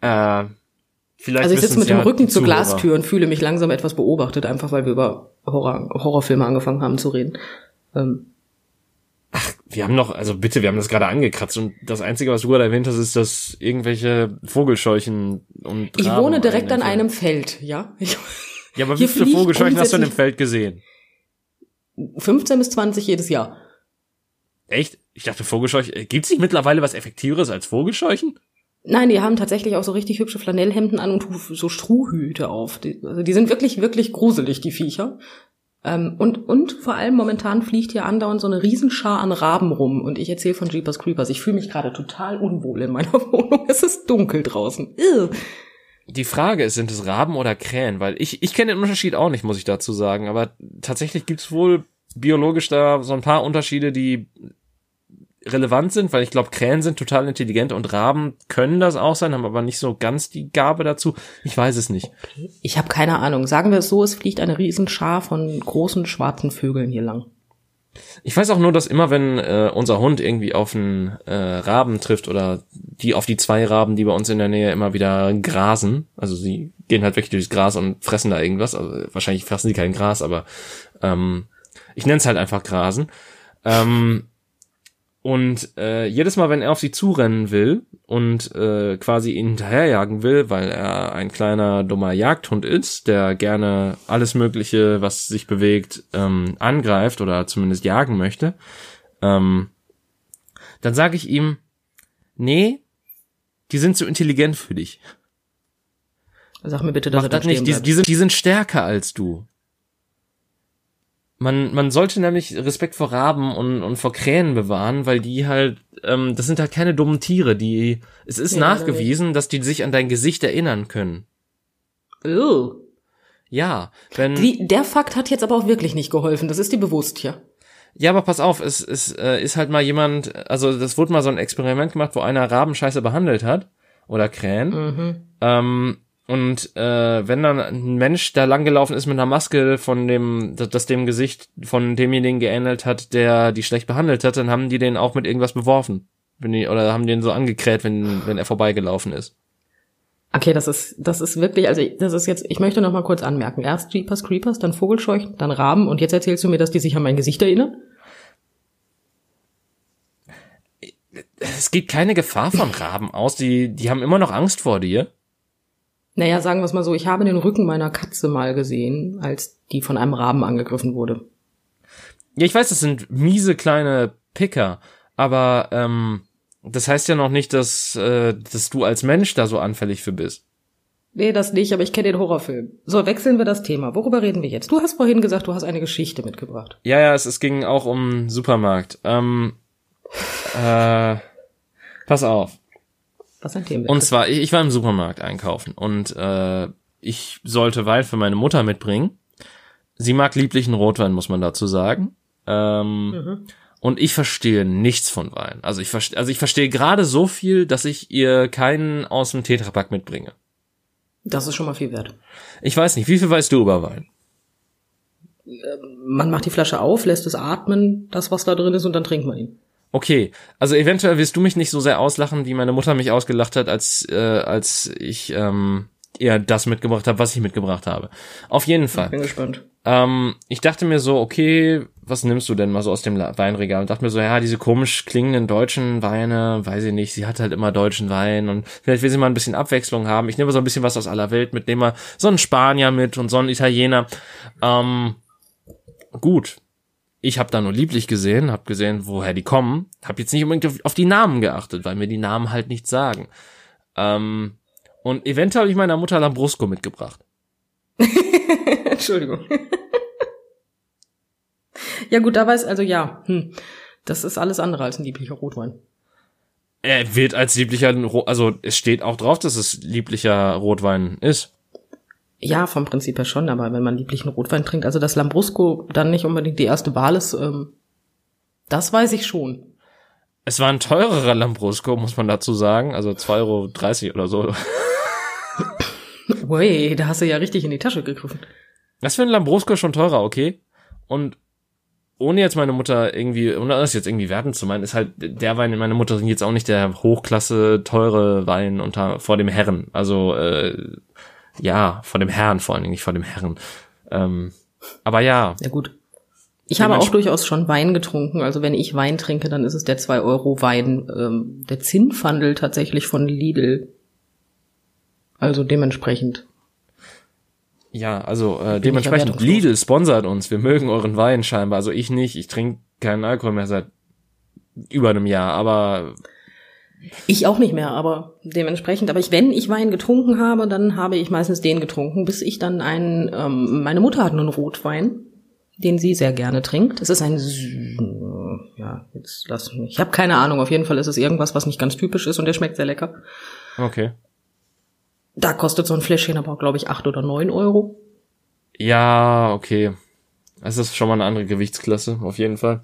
Äh, vielleicht. Also ich sitze mit dem ja Rücken zur Glastür und fühle mich langsam etwas beobachtet, einfach weil wir über Horror, Horrorfilme angefangen haben zu reden. Ähm, Ach, wir haben noch, also bitte, wir haben das gerade angekratzt und das Einzige, was du gerade erwähnt hast, ist, dass irgendwelche Vogelscheuchen und Ich wohne direkt an einem Feld, ja? Ich, ja, aber wie viele Vogelscheuchen hast du an dem Feld gesehen? 15 bis 20 jedes Jahr. Echt? Ich dachte Vogelscheuchen, äh, gibt's nicht mittlerweile was effektiveres als Vogelscheuchen? Nein, die haben tatsächlich auch so richtig hübsche Flanellhemden an und so Strohhüte auf. Die, also die sind wirklich, wirklich gruselig, die Viecher. Ähm, und, und vor allem momentan fliegt hier andauernd so eine Riesenschar an Raben rum und ich erzähle von Jeepers Creepers. Ich fühle mich gerade total unwohl in meiner Wohnung. Es ist dunkel draußen. Ugh. Die Frage ist, sind es Raben oder Krähen? Weil ich, ich kenne den Unterschied auch nicht, muss ich dazu sagen. Aber tatsächlich gibt's wohl biologisch da so ein paar Unterschiede, die relevant sind, weil ich glaube, Krähen sind total intelligent und Raben können das auch sein, haben aber nicht so ganz die Gabe dazu. Ich weiß es nicht. Ich habe keine Ahnung. Sagen wir es so, es fliegt eine Riesenschar von großen schwarzen Vögeln hier lang. Ich weiß auch nur, dass immer wenn äh, unser Hund irgendwie auf einen äh, Raben trifft oder die auf die zwei Raben, die bei uns in der Nähe immer wieder grasen, also sie gehen halt wirklich durchs Gras und fressen da irgendwas, also wahrscheinlich fressen sie kein Gras, aber ähm, ich nenne es halt einfach Grasen. Ähm, und äh, jedes Mal, wenn er auf sie zurennen will und äh, quasi ihn hinterherjagen will, weil er ein kleiner dummer Jagdhund ist, der gerne alles Mögliche, was sich bewegt, ähm, angreift oder zumindest jagen möchte, ähm, dann sage ich ihm, nee, die sind zu intelligent für dich. Sag mir bitte, dass Mach er da das nicht. Die, die, sind, die sind stärker als du. Man, man sollte nämlich Respekt vor Raben und, und vor Krähen bewahren, weil die halt, ähm, das sind halt keine dummen Tiere, die, es ist leider nachgewiesen, dass die sich an dein Gesicht erinnern können. Oh. Ja, wenn, Die, der Fakt hat jetzt aber auch wirklich nicht geholfen. Das ist dir bewusst, ja? ja, aber pass auf, es, es äh, ist halt mal jemand, also das wurde mal so ein Experiment gemacht, wo einer Raben scheiße behandelt hat, oder Krähen, Mhm. Ähm, und äh, wenn dann ein Mensch da langgelaufen ist mit einer Maske von dem, das, das dem Gesicht von demjenigen geähnelt hat, der die schlecht behandelt hat, dann haben die den auch mit irgendwas beworfen. Wenn die, oder haben den so angekräht, wenn, wenn er vorbeigelaufen ist. Okay, das ist, das ist wirklich, also das ist jetzt, ich möchte noch mal kurz anmerken. Erst Jeepers Creepers, dann Vogelscheuchen, dann Raben und jetzt erzählst du mir, dass die sich an mein Gesicht erinnern? Es geht keine Gefahr von Raben aus, die, die haben immer noch Angst vor dir. Naja, sagen wir es mal so, ich habe den Rücken meiner Katze mal gesehen, als die von einem Raben angegriffen wurde. Ja, ich weiß, das sind miese kleine Picker, aber ähm, das heißt ja noch nicht, dass, äh, dass du als Mensch da so anfällig für bist. Nee, das nicht, aber ich kenne den Horrorfilm. So, wechseln wir das Thema. Worüber reden wir jetzt? Du hast vorhin gesagt, du hast eine Geschichte mitgebracht. Ja, ja, es, es ging auch um Supermarkt. Ähm, äh, pass auf. Was ein Thema. Und zwar, ich, ich war im Supermarkt einkaufen und äh, ich sollte Wein für meine Mutter mitbringen. Sie mag lieblichen Rotwein, muss man dazu sagen. Ähm, Mhm. Und ich verstehe nichts von Wein. Also ich verstehe, also ich verstehe gerade so viel, dass ich ihr keinen aus dem Tetrapack mitbringe. Das ist schon mal viel wert. Ich weiß nicht, wie viel weißt du über Wein? Man macht die Flasche auf, lässt es atmen, das, was da drin ist, und dann trinkt man ihn. Okay, also eventuell wirst du mich nicht so sehr auslachen, wie meine Mutter mich ausgelacht hat, als äh, als ich ähm, ihr das mitgebracht habe, was ich mitgebracht habe. Auf jeden Fall. Bin gespannt. Ähm, ich dachte mir so, okay, was nimmst du denn mal so aus dem Weinregal? Und dachte mir so, ja, diese komisch klingenden deutschen Weine, weiß ich nicht, sie hat halt immer deutschen Wein und vielleicht will sie mal ein bisschen Abwechslung haben. Ich nehme so ein bisschen was aus aller Welt mit, nehme mal so einen Spanier mit und so einen Italiener. Ähm, gut. Ich habe da nur lieblich gesehen, habe gesehen, woher die kommen, habe jetzt nicht unbedingt auf, auf die Namen geachtet, weil mir die Namen halt nichts sagen. Ähm, und eventuell habe ich meiner Mutter Lambrusco mitgebracht. Entschuldigung. ja gut, da weiß, also ja, hm, das ist alles andere als ein lieblicher Rotwein. Er wird als lieblicher, also es steht auch drauf, dass es lieblicher Rotwein ist. Ja, vom Prinzip her schon, aber wenn man lieblichen Rotwein trinkt, also dass Lambrusco dann nicht unbedingt die erste Wahl ist, ähm, das weiß ich schon. Es war ein teurerer Lambrusco, muss man dazu sagen, also 2,30 Euro oder so. Ui, da hast du ja richtig in die Tasche gegriffen. Das für ein Lambrusco schon teurer, okay? Und ohne jetzt meine Mutter irgendwie, ohne das jetzt irgendwie werten zu meinen, ist halt der Wein in meiner Mutter jetzt auch nicht der Hochklasse teure Wein unter vor dem Herren. Also äh, ja, vor dem Herrn vor allen Dingen, nicht vor dem Herren. Ähm, aber ja, Ja gut. Ich habe auch durchaus schon Wein getrunken. Also wenn ich Wein trinke, dann ist es der 2-Euro-Wein, ähm, der Zinnfandel tatsächlich von Lidl. Also dementsprechend. Ja, also äh, dementsprechend. Lidl sponsert uns. Wir mögen euren Wein scheinbar. Also ich nicht. Ich trinke keinen Alkohol mehr seit über einem Jahr. Aber Ich auch nicht mehr, aber dementsprechend. Aber ich, wenn ich Wein getrunken habe, dann habe ich meistens den getrunken, bis ich dann einen, ähm, meine Mutter hat einen Rotwein, den sie sehr gerne trinkt. Es ist ein, ja, jetzt lass mich. Ich habe keine Ahnung. Auf jeden Fall ist es irgendwas, was nicht ganz typisch ist und der schmeckt sehr lecker. okay. Da kostet so ein Fläschchen aber, glaube ich, acht oder neun Euro. Ja, okay. Das ist schon mal eine andere Gewichtsklasse, auf jeden Fall.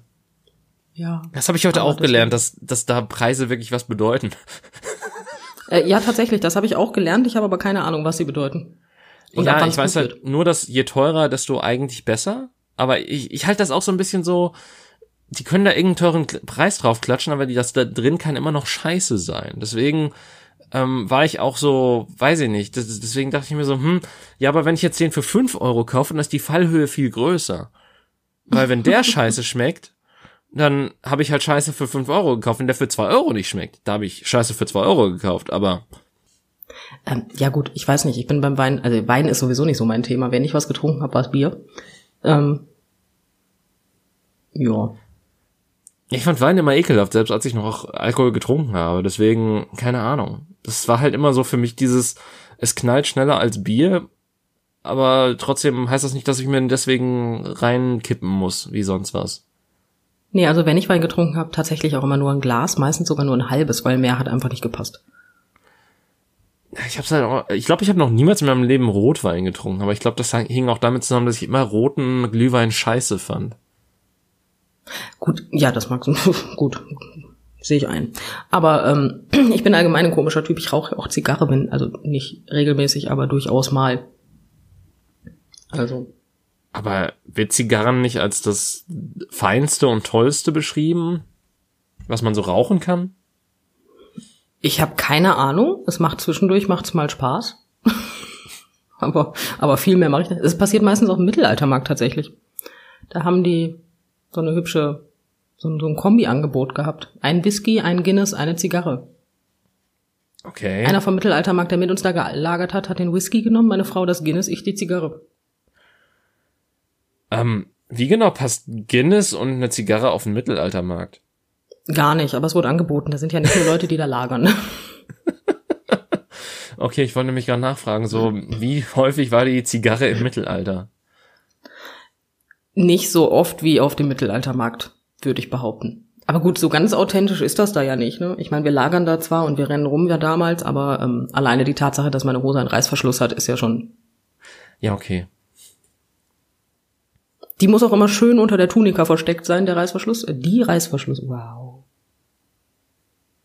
Ja. Das habe ich heute auch gelernt, dass, dass da Preise wirklich was bedeuten. Äh, ja, tatsächlich, das habe ich auch gelernt. Ich habe aber keine Ahnung, was sie bedeuten. Und ja, ich weiß halt nur, dass je teurer, desto eigentlich besser. Aber ich, ich halte das auch so ein bisschen so, die können da irgendeinen teuren Preis drauf klatschen, aber die, das da drin kann immer noch scheiße sein. Deswegen ähm, war ich auch so, weiß ich nicht, das, deswegen dachte ich mir so, hm, ja, aber wenn ich jetzt den für 5 Euro kaufe, dann ist die Fallhöhe viel größer. Weil wenn der scheiße schmeckt, dann habe ich halt Scheiße für 5 Euro gekauft. Wenn der für 2 Euro nicht schmeckt, da habe ich Scheiße für 2 Euro gekauft. Aber Ähm, ja gut, ich weiß nicht, ich bin beim Wein, also Wein ist sowieso nicht so mein Thema. Wenn ich was getrunken habe, war es Bier. Ähm, ja. Ich fand Wein immer ekelhaft, selbst als ich noch Alkohol getrunken habe. Deswegen, keine Ahnung. Das war halt immer so für mich dieses, es knallt schneller als Bier, aber trotzdem heißt das nicht, dass ich mir deswegen reinkippen muss, wie sonst was. Nee, also wenn ich Wein getrunken habe, tatsächlich auch immer nur ein Glas, meistens sogar nur ein halbes, weil mehr hat einfach nicht gepasst. Ich hab's halt auch, ich glaube, ich habe noch niemals in meinem Leben Rotwein getrunken, aber ich glaube, das hing auch damit zusammen, dass ich immer roten Glühwein scheiße fand. Gut, ja, das magst du. Gut, sehe ich ein. Aber ähm, ich bin allgemein ein komischer Typ. Ich rauche auch Zigarre, bin also nicht regelmäßig, aber durchaus mal. Also. Aber wird Zigarren nicht als das feinste und tollste beschrieben, was man so rauchen kann? Ich habe keine Ahnung. Es macht zwischendurch macht's mal Spaß. aber aber viel mehr mache ich nicht. Es passiert meistens auf dem Mittelaltermarkt tatsächlich. Da haben die so eine hübsche so ein, so ein Kombi-Angebot gehabt. Ein Whisky, ein Guinness, eine Zigarre. Okay. Einer vom Mittelaltermarkt, der mit uns da gelagert hat, hat den Whisky genommen, meine Frau das Guinness, ich die Zigarre. Ähm, wie genau passt Guinness und eine Zigarre auf den Mittelaltermarkt? Gar nicht, aber es wurde angeboten. Da sind ja nicht nur Leute, die da lagern. Okay, ich wollte nämlich gerade nachfragen, so wie häufig war die Zigarre im Mittelalter? Nicht so oft wie auf dem Mittelaltermarkt, würde ich behaupten. Aber gut, so ganz authentisch ist das da ja nicht. Ne? Ich meine, wir lagern da zwar und wir rennen rum ja damals, aber ähm, alleine die Tatsache, dass meine Hose einen Reißverschluss hat, ist ja schon. Ja, okay. Die muss auch immer schön unter der Tunika versteckt sein, der Reißverschluss. Äh, die Reißverschluss, wow.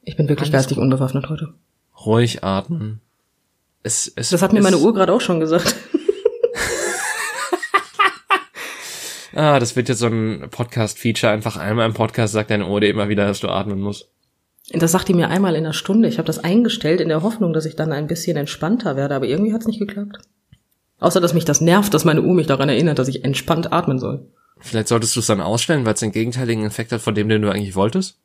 Ich bin wirklich Alles geistig gut. unbewaffnet heute. Ruhig atmen. Es, es, das hat mir meine Uhr gerade auch schon gesagt. ah, das wird jetzt so ein Podcast-Feature. Einfach einmal im Podcast sagt deine Uhr dir immer wieder, dass du atmen musst. Das sagt die mir einmal in der Stunde. Ich habe das eingestellt in der Hoffnung, dass ich dann ein bisschen entspannter werde, aber irgendwie hat es nicht geklappt. Außer, dass mich das nervt, dass meine Uhr mich daran erinnert, dass ich entspannt atmen soll. Vielleicht solltest du es dann ausstellen, weil es den gegenteiligen Effekt hat, von dem, den du eigentlich wolltest?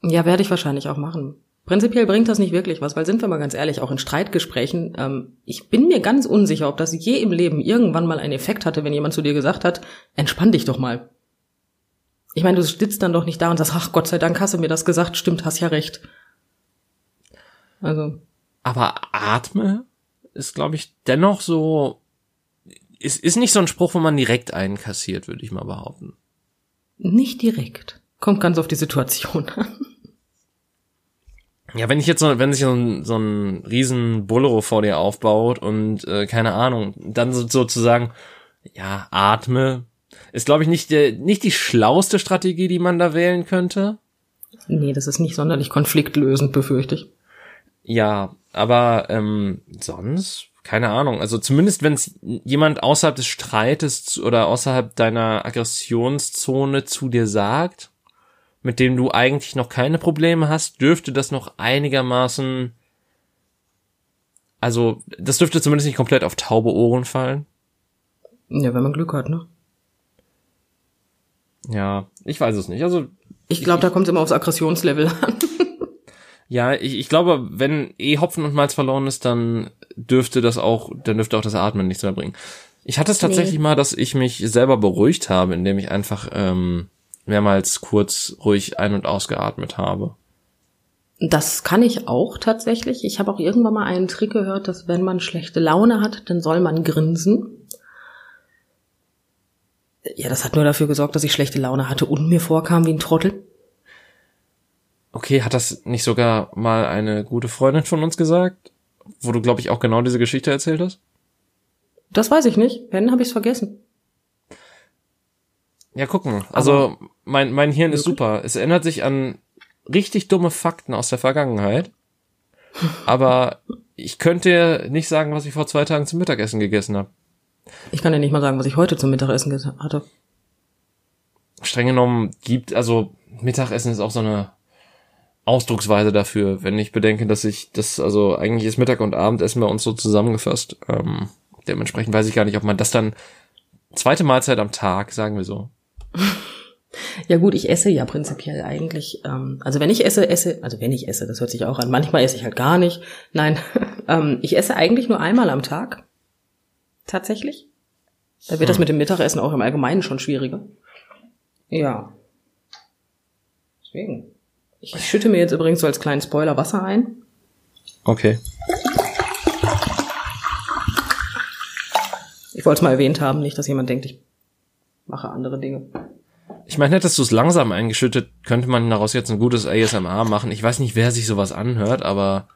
Ja, werde ich wahrscheinlich auch machen. Prinzipiell bringt das nicht wirklich was, weil sind wir mal ganz ehrlich, auch in Streitgesprächen, ähm, ich bin mir ganz unsicher, ob das je im Leben irgendwann mal einen Effekt hatte, wenn jemand zu dir gesagt hat, entspann dich doch mal. Ich meine, du sitzt dann doch nicht da und sagst, ach Gott sei Dank hast du mir das gesagt, stimmt, hast ja recht. Also. Aber atme ist, glaube ich, dennoch so, ist, ist nicht so ein Spruch, wo man direkt einkassiert, würde ich mal behaupten. Nicht direkt. Kommt ganz auf die Situation an. Ja, wenn ich jetzt so, wenn sich so ein, so ein riesen Bolero vor dir aufbaut und äh, keine Ahnung, dann so, sozusagen, ja, atme, ist glaube ich nicht der, nicht die schlauste Strategie, die man da wählen könnte. Nee, das ist nicht sonderlich konfliktlösend, befürchte ich. Ja, aber ähm, sonst keine Ahnung. Also zumindest wenn es jemand außerhalb des Streites oder außerhalb deiner Aggressionszone zu dir sagt, mit dem du eigentlich noch keine Probleme hast, dürfte das noch einigermaßen, also das dürfte zumindest nicht komplett auf taube Ohren fallen. Ja, wenn man Glück hat, ne? Ja, ich weiß es nicht. Also ich glaube, da kommt es immer aufs Aggressionslevel an. Ja, ich, ich glaube, wenn eh Hopfen und Malz verloren ist, dann dürfte das auch, dann dürfte auch das Atmen nichts mehr bringen. Ich hatte es tatsächlich nee. mal, dass ich mich selber beruhigt habe, indem ich einfach ähm, mehrmals kurz ruhig ein- und ausgeatmet habe. Das kann ich auch tatsächlich. Ich habe auch irgendwann mal einen Trick gehört, dass wenn man schlechte Laune hat, dann soll man grinsen. Ja, das hat nur dafür gesorgt, dass ich schlechte Laune hatte und mir vorkam wie ein Trottel. Okay, hat das nicht sogar mal eine gute Freundin von uns gesagt? Wo du, glaube ich, auch genau diese Geschichte erzählt hast? Das weiß ich nicht. Wenn, habe ich es vergessen. Ja, gucken. Also mein, mein Hirn ist super. Es erinnert sich an richtig dumme Fakten aus der Vergangenheit. Aber ich könnte nicht sagen, was ich vor zwei Tagen zum Mittagessen gegessen habe. Ich kann ja nicht mal sagen, was ich heute zum Mittagessen hatte. Streng genommen gibt, also Mittagessen ist auch so eine Ausdrucksweise dafür, wenn ich bedenke, dass ich das, also eigentlich ist Mittag und Abendessen bei uns so zusammengefasst. Ähm, dementsprechend weiß ich gar nicht, ob man das dann zweite Mahlzeit am Tag, sagen wir so. Ja gut, ich esse ja prinzipiell eigentlich. Ähm, also wenn ich esse, esse, also wenn ich esse, das hört sich auch an. Manchmal esse ich halt gar nicht. Nein, ähm, ich esse eigentlich nur einmal am Tag. Tatsächlich. Da wird hm. das mit dem Mittagessen auch im Allgemeinen schon schwieriger. Ja. Deswegen. Ich schütte mir jetzt übrigens so als kleinen Spoiler Wasser ein. Okay. Ich wollte es mal erwähnt haben, nicht, dass jemand denkt, ich mache andere Dinge. Ich meine, hättest du es langsam eingeschüttet, könnte man daraus jetzt ein gutes ASMR machen. Ich weiß nicht, wer sich sowas anhört, aber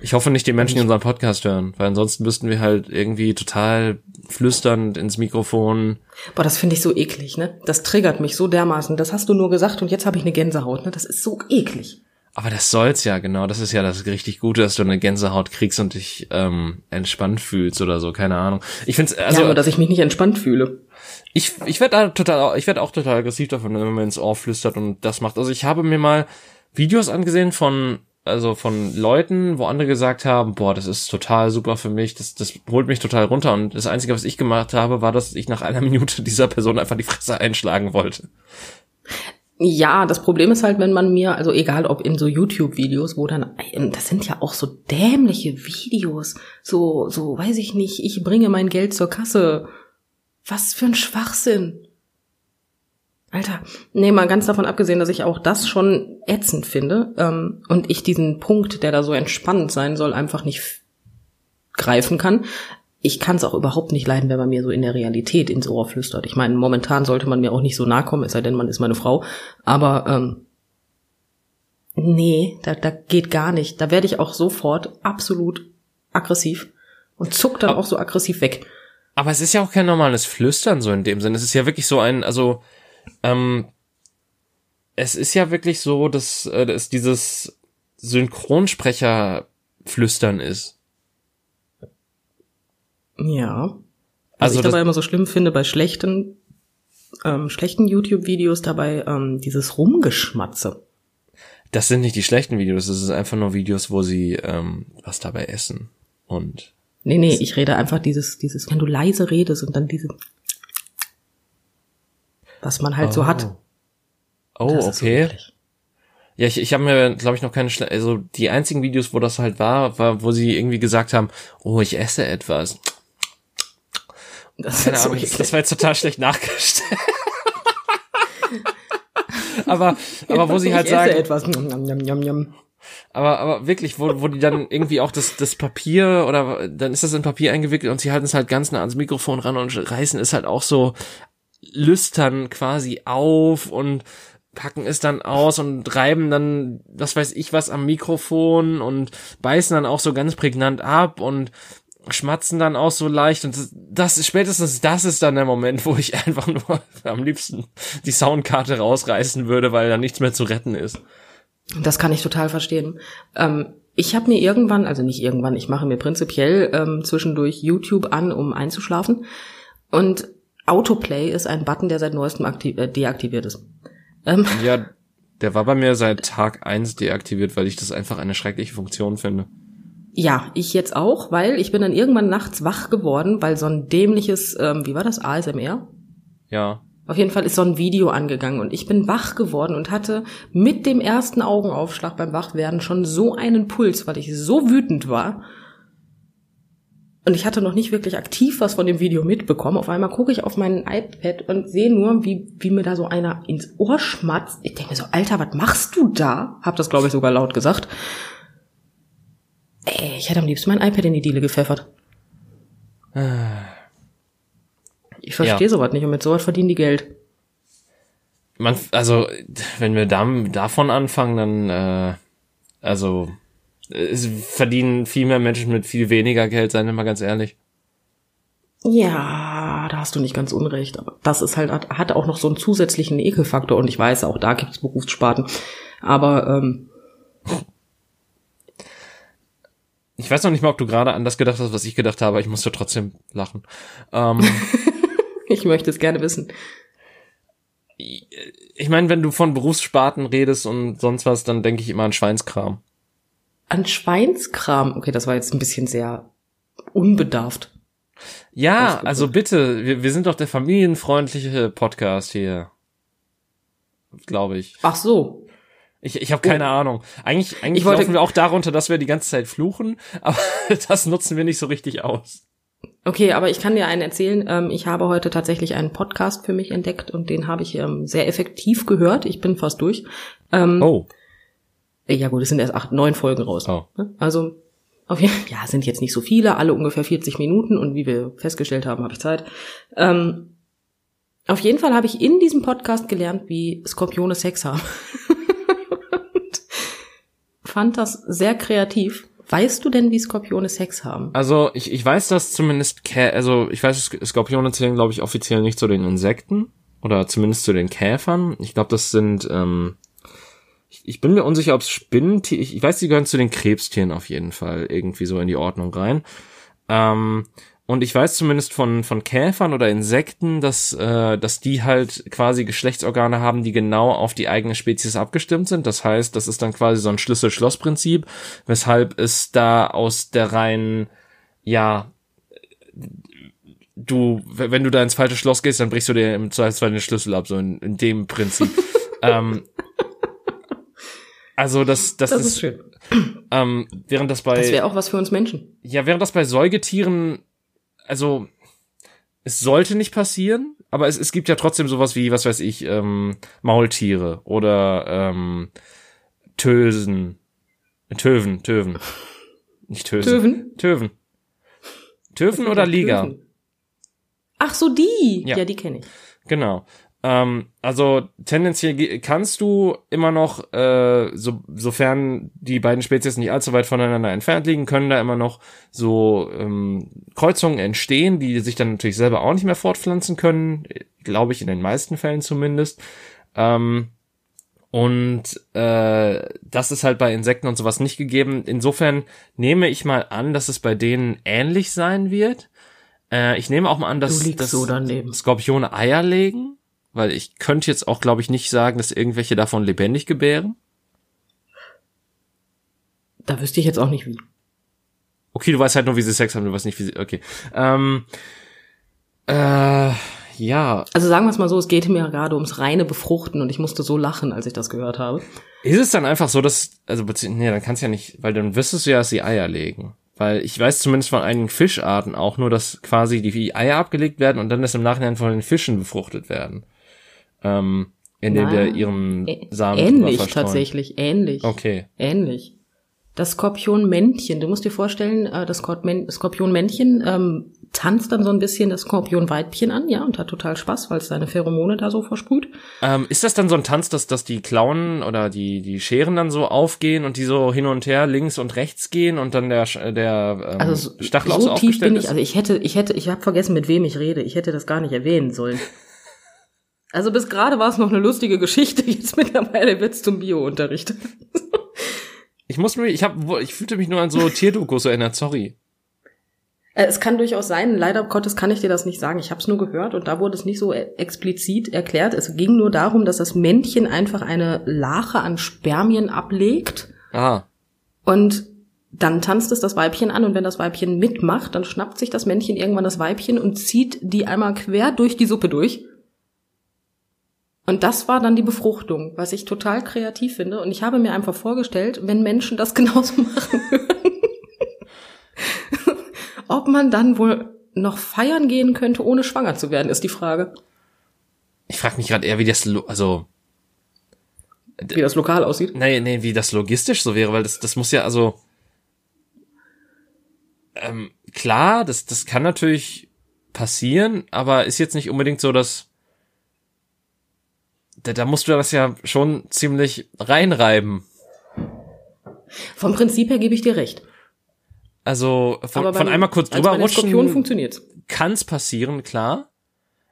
ich hoffe nicht die Menschen, die unseren Podcast hören, weil ansonsten müssten wir halt irgendwie total flüsternd ins Mikrofon. Boah, das finde ich so eklig, ne? Das triggert mich so dermaßen. Das hast du nur gesagt und jetzt habe ich eine Gänsehaut, ne? Das ist so eklig. Aber das soll's ja, genau. Das ist ja das richtig Gute, dass du eine Gänsehaut kriegst und dich ähm, entspannt fühlst oder so, keine Ahnung. Ich find's also, ja, aber dass ich mich nicht entspannt fühle. Ich, ich werde total, ich werde auch total aggressiv davon, wenn man ins Ohr flüstert und das macht. Also ich habe mir mal Videos angesehen von also von Leuten, wo andere gesagt haben, boah, das ist total super für mich, das, das holt mich total runter. Und das Einzige, was ich gemacht habe, war, dass ich nach einer Minute dieser Person einfach die Fresse einschlagen wollte. Ja, das Problem ist halt, wenn man mir, also egal ob in so YouTube-Videos, wo dann, das sind ja auch so dämliche Videos, so, so, weiß ich nicht, ich bringe mein Geld zur Kasse. Was für ein Schwachsinn. Alter, nee, mal ganz davon abgesehen, dass ich auch das schon ätzend finde ähm, und ich diesen Punkt, der da so entspannend sein soll, einfach nicht greifen kann. Ich kann es auch überhaupt nicht leiden, wenn man mir so in der Realität ins Ohr flüstert. Ich meine, momentan sollte man mir auch nicht so nahe kommen, es sei denn, man ist meine Frau. Aber ähm, nee, da, da geht gar nicht. Da werde ich auch sofort absolut aggressiv und zuck dann auch so aggressiv weg. Aber es ist ja auch kein normales Flüstern so in dem Sinne. Es ist ja wirklich so ein, also ähm, es ist ja wirklich so, dass, äh, dass dieses Synchronsprecher-Flüstern ist. Ja. Was also ich dabei immer so schlimm finde bei schlechten, ähm, schlechten YouTube-Videos dabei ähm, dieses Rumgeschmatze. Das sind nicht die schlechten Videos, das ist einfach nur Videos, wo sie ähm, was dabei essen und. Nee, nee, ich rede einfach dieses, dieses, wenn du leise redest und dann diese was man halt oh. so hat. Oh, das okay. Ja, ich, ich habe mir, glaube ich, noch keine, Schle also die einzigen Videos, wo das halt war, war, wo sie irgendwie gesagt haben, oh, ich esse etwas. Das, keine Ahnung, so das war jetzt total schlecht nachgestellt. aber, aber wo sie halt ich sagen, esse etwas. Aber, aber wirklich, wo, wo die dann irgendwie auch das, das Papier oder dann ist das in Papier eingewickelt und sie halten es halt ganz nah ans Mikrofon ran und reißen es halt auch so lüstern quasi auf und packen es dann aus und reiben dann, was weiß ich was, am Mikrofon und beißen dann auch so ganz prägnant ab und schmatzen dann auch so leicht und das, das spätestens das ist dann der Moment, wo ich einfach nur am liebsten die Soundkarte rausreißen würde, weil da nichts mehr zu retten ist. Das kann ich total verstehen. Ähm, ich habe mir irgendwann, also nicht irgendwann, ich mache mir prinzipiell ähm, zwischendurch YouTube an, um einzuschlafen. Und Autoplay ist ein Button, der seit neuestem äh, deaktiviert ist. Ähm. Ja, der war bei mir seit Tag eins deaktiviert, weil ich das einfach eine schreckliche Funktion finde. Ja, ich jetzt auch, weil ich bin dann irgendwann nachts wach geworden, weil so ein dämliches, ähm, wie war das, ASMR? Ja. Auf jeden Fall ist so ein Video angegangen und ich bin wach geworden und hatte mit dem ersten Augenaufschlag beim Wachwerden schon so einen Puls, weil ich so wütend war und ich hatte noch nicht wirklich aktiv was von dem Video mitbekommen. Auf einmal gucke ich auf mein iPad und sehe nur, wie, wie mir da so einer ins Ohr schmatzt. Ich denke mir so, Alter, was machst du da? Hab das, glaube ich, sogar laut gesagt. Ey, ich hätte am liebsten mein iPad in die Diele gepfeffert. Ich verstehe ja. sowas nicht und mit sowas verdienen die Geld. Man, also, wenn wir da, davon anfangen, dann, äh, also, es verdienen viel mehr Menschen mit viel weniger Geld, seien wir mal ganz ehrlich. Ja, da hast du nicht ganz unrecht. Aber das ist halt, hat auch noch so einen zusätzlichen Ekelfaktor und ich weiß, auch da gibt es Berufssparten. Aber ähm, ich weiß noch nicht mal, ob du gerade an das gedacht hast, was ich gedacht habe, ich musste trotzdem lachen. Ähm, ich möchte es gerne wissen. Ich meine, wenn du von Berufssparten redest und sonst was, dann denke ich immer an Schweinskram an Schweinskram. Okay, das war jetzt ein bisschen sehr unbedarft. Ja, also bitte, wir, wir sind doch der familienfreundliche Podcast hier. Glaube ich. Ach so. Ich, ich habe keine oh. Ahnung. Eigentlich, eigentlich ich wollte, laufen wir auch darunter, dass wir die ganze Zeit fluchen, aber das nutzen wir nicht so richtig aus. Okay, aber ich kann dir einen erzählen. Ähm, ich habe heute tatsächlich einen Podcast für mich entdeckt und den habe ich ähm, sehr effektiv gehört. Ich bin fast durch. Ähm, oh. Ja gut, es sind erst acht, neun Folgen raus. Oh. Ne? Also Auf jeden, ja, sind jetzt nicht so viele, alle ungefähr 40 Minuten und wie wir festgestellt haben, habe ich Zeit. Ähm, auf jeden Fall habe ich in diesem Podcast gelernt, wie Skorpione Sex haben. fand das sehr kreativ. Weißt du denn, wie Skorpione Sex haben? Also ich, ich weiß, dass zumindest, Kä also ich weiß, Skorpione zählen, glaube ich, offiziell nicht zu den Insekten oder zumindest zu den Käfern. Ich glaube, das sind, ähm, ich, ich bin mir unsicher, ob es Spinnentiere, ich, ich weiß, die gehören zu den Krebstieren auf jeden Fall irgendwie so in die Ordnung rein. Ähm, und ich weiß zumindest von, von Käfern oder Insekten, dass, äh, dass die halt quasi Geschlechtsorgane haben, die genau auf die eigene Spezies abgestimmt sind. Das heißt, das ist dann quasi so ein Schlüssel-Schloss-Prinzip, weshalb es da aus der reinen, ja, du, wenn du da ins falsche Schloss gehst, dann brichst du dir im Zweifelsfall den Schlüssel ab, so in, in dem Prinzip. ähm, also das, das, Das ist, ist schön. ähm, während das bei Das wäre auch was für uns Menschen. ja, während das bei Säugetieren, also es sollte nicht passieren, aber es, es gibt ja trotzdem sowas wie, was weiß ich, ähm, Maultiere oder ähm, Tösen. Töven, Töven. Nicht Tösen. Töven? Töven. Töven oder Liga? Töven. Ach so, die. Ja. Ja, die kenne ich. Genau. Ähm, also tendenziell kannst du immer noch, äh, so, sofern die beiden Spezies nicht allzu weit voneinander entfernt liegen, können da immer noch so ähm, Kreuzungen entstehen, die sich dann natürlich selber auch nicht mehr fortpflanzen können, glaube ich in den meisten Fällen zumindest. Ähm, und äh, das ist halt bei Insekten und sowas nicht gegeben. Insofern nehme ich mal an, dass es bei denen ähnlich sein wird. Äh, ich nehme auch mal an, dass, dass so. Skorpione Eier legen, weil ich könnte jetzt auch, glaube ich, nicht sagen, dass irgendwelche davon lebendig gebären. Da wüsste ich jetzt auch nicht wie. Okay, du weißt halt nur, wie sie Sex haben, du weißt nicht, wie sie. Okay. Ähm, äh, ja. Also sagen wir es mal so, es geht mir gerade ums reine Befruchten und ich musste so lachen, als ich das gehört habe. Ist es dann einfach so, dass, also, nee, dann kannst du ja nicht, weil dann wüsstest du ja, dass sie Eier legen. Weil ich weiß zumindest von einigen Fischarten auch nur, dass quasi die Eier abgelegt werden und dann erst im Nachhinein von den Fischen befruchtet werden. Ähm, indem Na, der ihren Samen Ähnlich tatsächlich, ähnlich. Okay. Ähnlich. Das Skorpionmännchen, du musst dir vorstellen, äh, das Skorpionmännchen ähm, tanzt dann so ein bisschen das Skorpionweibchen an, ja, und hat total Spaß, weil es seine Pheromone da so versprüht. Ähm, ist das dann so ein Tanz, dass, dass die Klauen oder die, die Scheren dann so aufgehen und die so hin und her links und rechts gehen und dann der, der ähm, Also so, Stachel so tief bin ich, ist? also ich hätte, ich hätte, ich habe vergessen, mit wem ich rede. Ich hätte das gar nicht erwähnen sollen. Also bis gerade war es noch eine lustige Geschichte, jetzt mittlerweile wird's zum Bio-Unterricht. Ich muss mir, ich hab, ich fühlte mich nur an so Tierdokus erinnert, sorry. Äh, Es kann durchaus sein, leider Gottes kann ich dir das nicht sagen. Ich habe es nur gehört und da wurde es nicht so äh, explizit erklärt. Es ging nur darum, dass das Männchen einfach eine Lache an Spermien ablegt Ah, und dann tanzt es das Weibchen an und wenn das Weibchen mitmacht, dann schnappt sich das Männchen irgendwann das Weibchen und zieht die einmal quer durch die Suppe durch. Und das war dann die Befruchtung, was ich total kreativ finde. Und ich habe mir einfach vorgestellt, wenn Menschen das genauso machen würden, ob man dann wohl noch feiern gehen könnte, ohne schwanger zu werden, ist die Frage. ich frage mich gerade eher, wie das, lo- also, Wie das lokal aussieht. nee, nee, wie das logistisch so wäre, weil das, das muss ja, also, ähm, klar, das, das kann natürlich passieren, aber ist jetzt nicht unbedingt so, dass, da, da musst du das ja schon ziemlich reinreiben. Vom Prinzip her gebe ich dir recht. Also von, von einmal kurz also drüber rutschen kann es passieren, klar.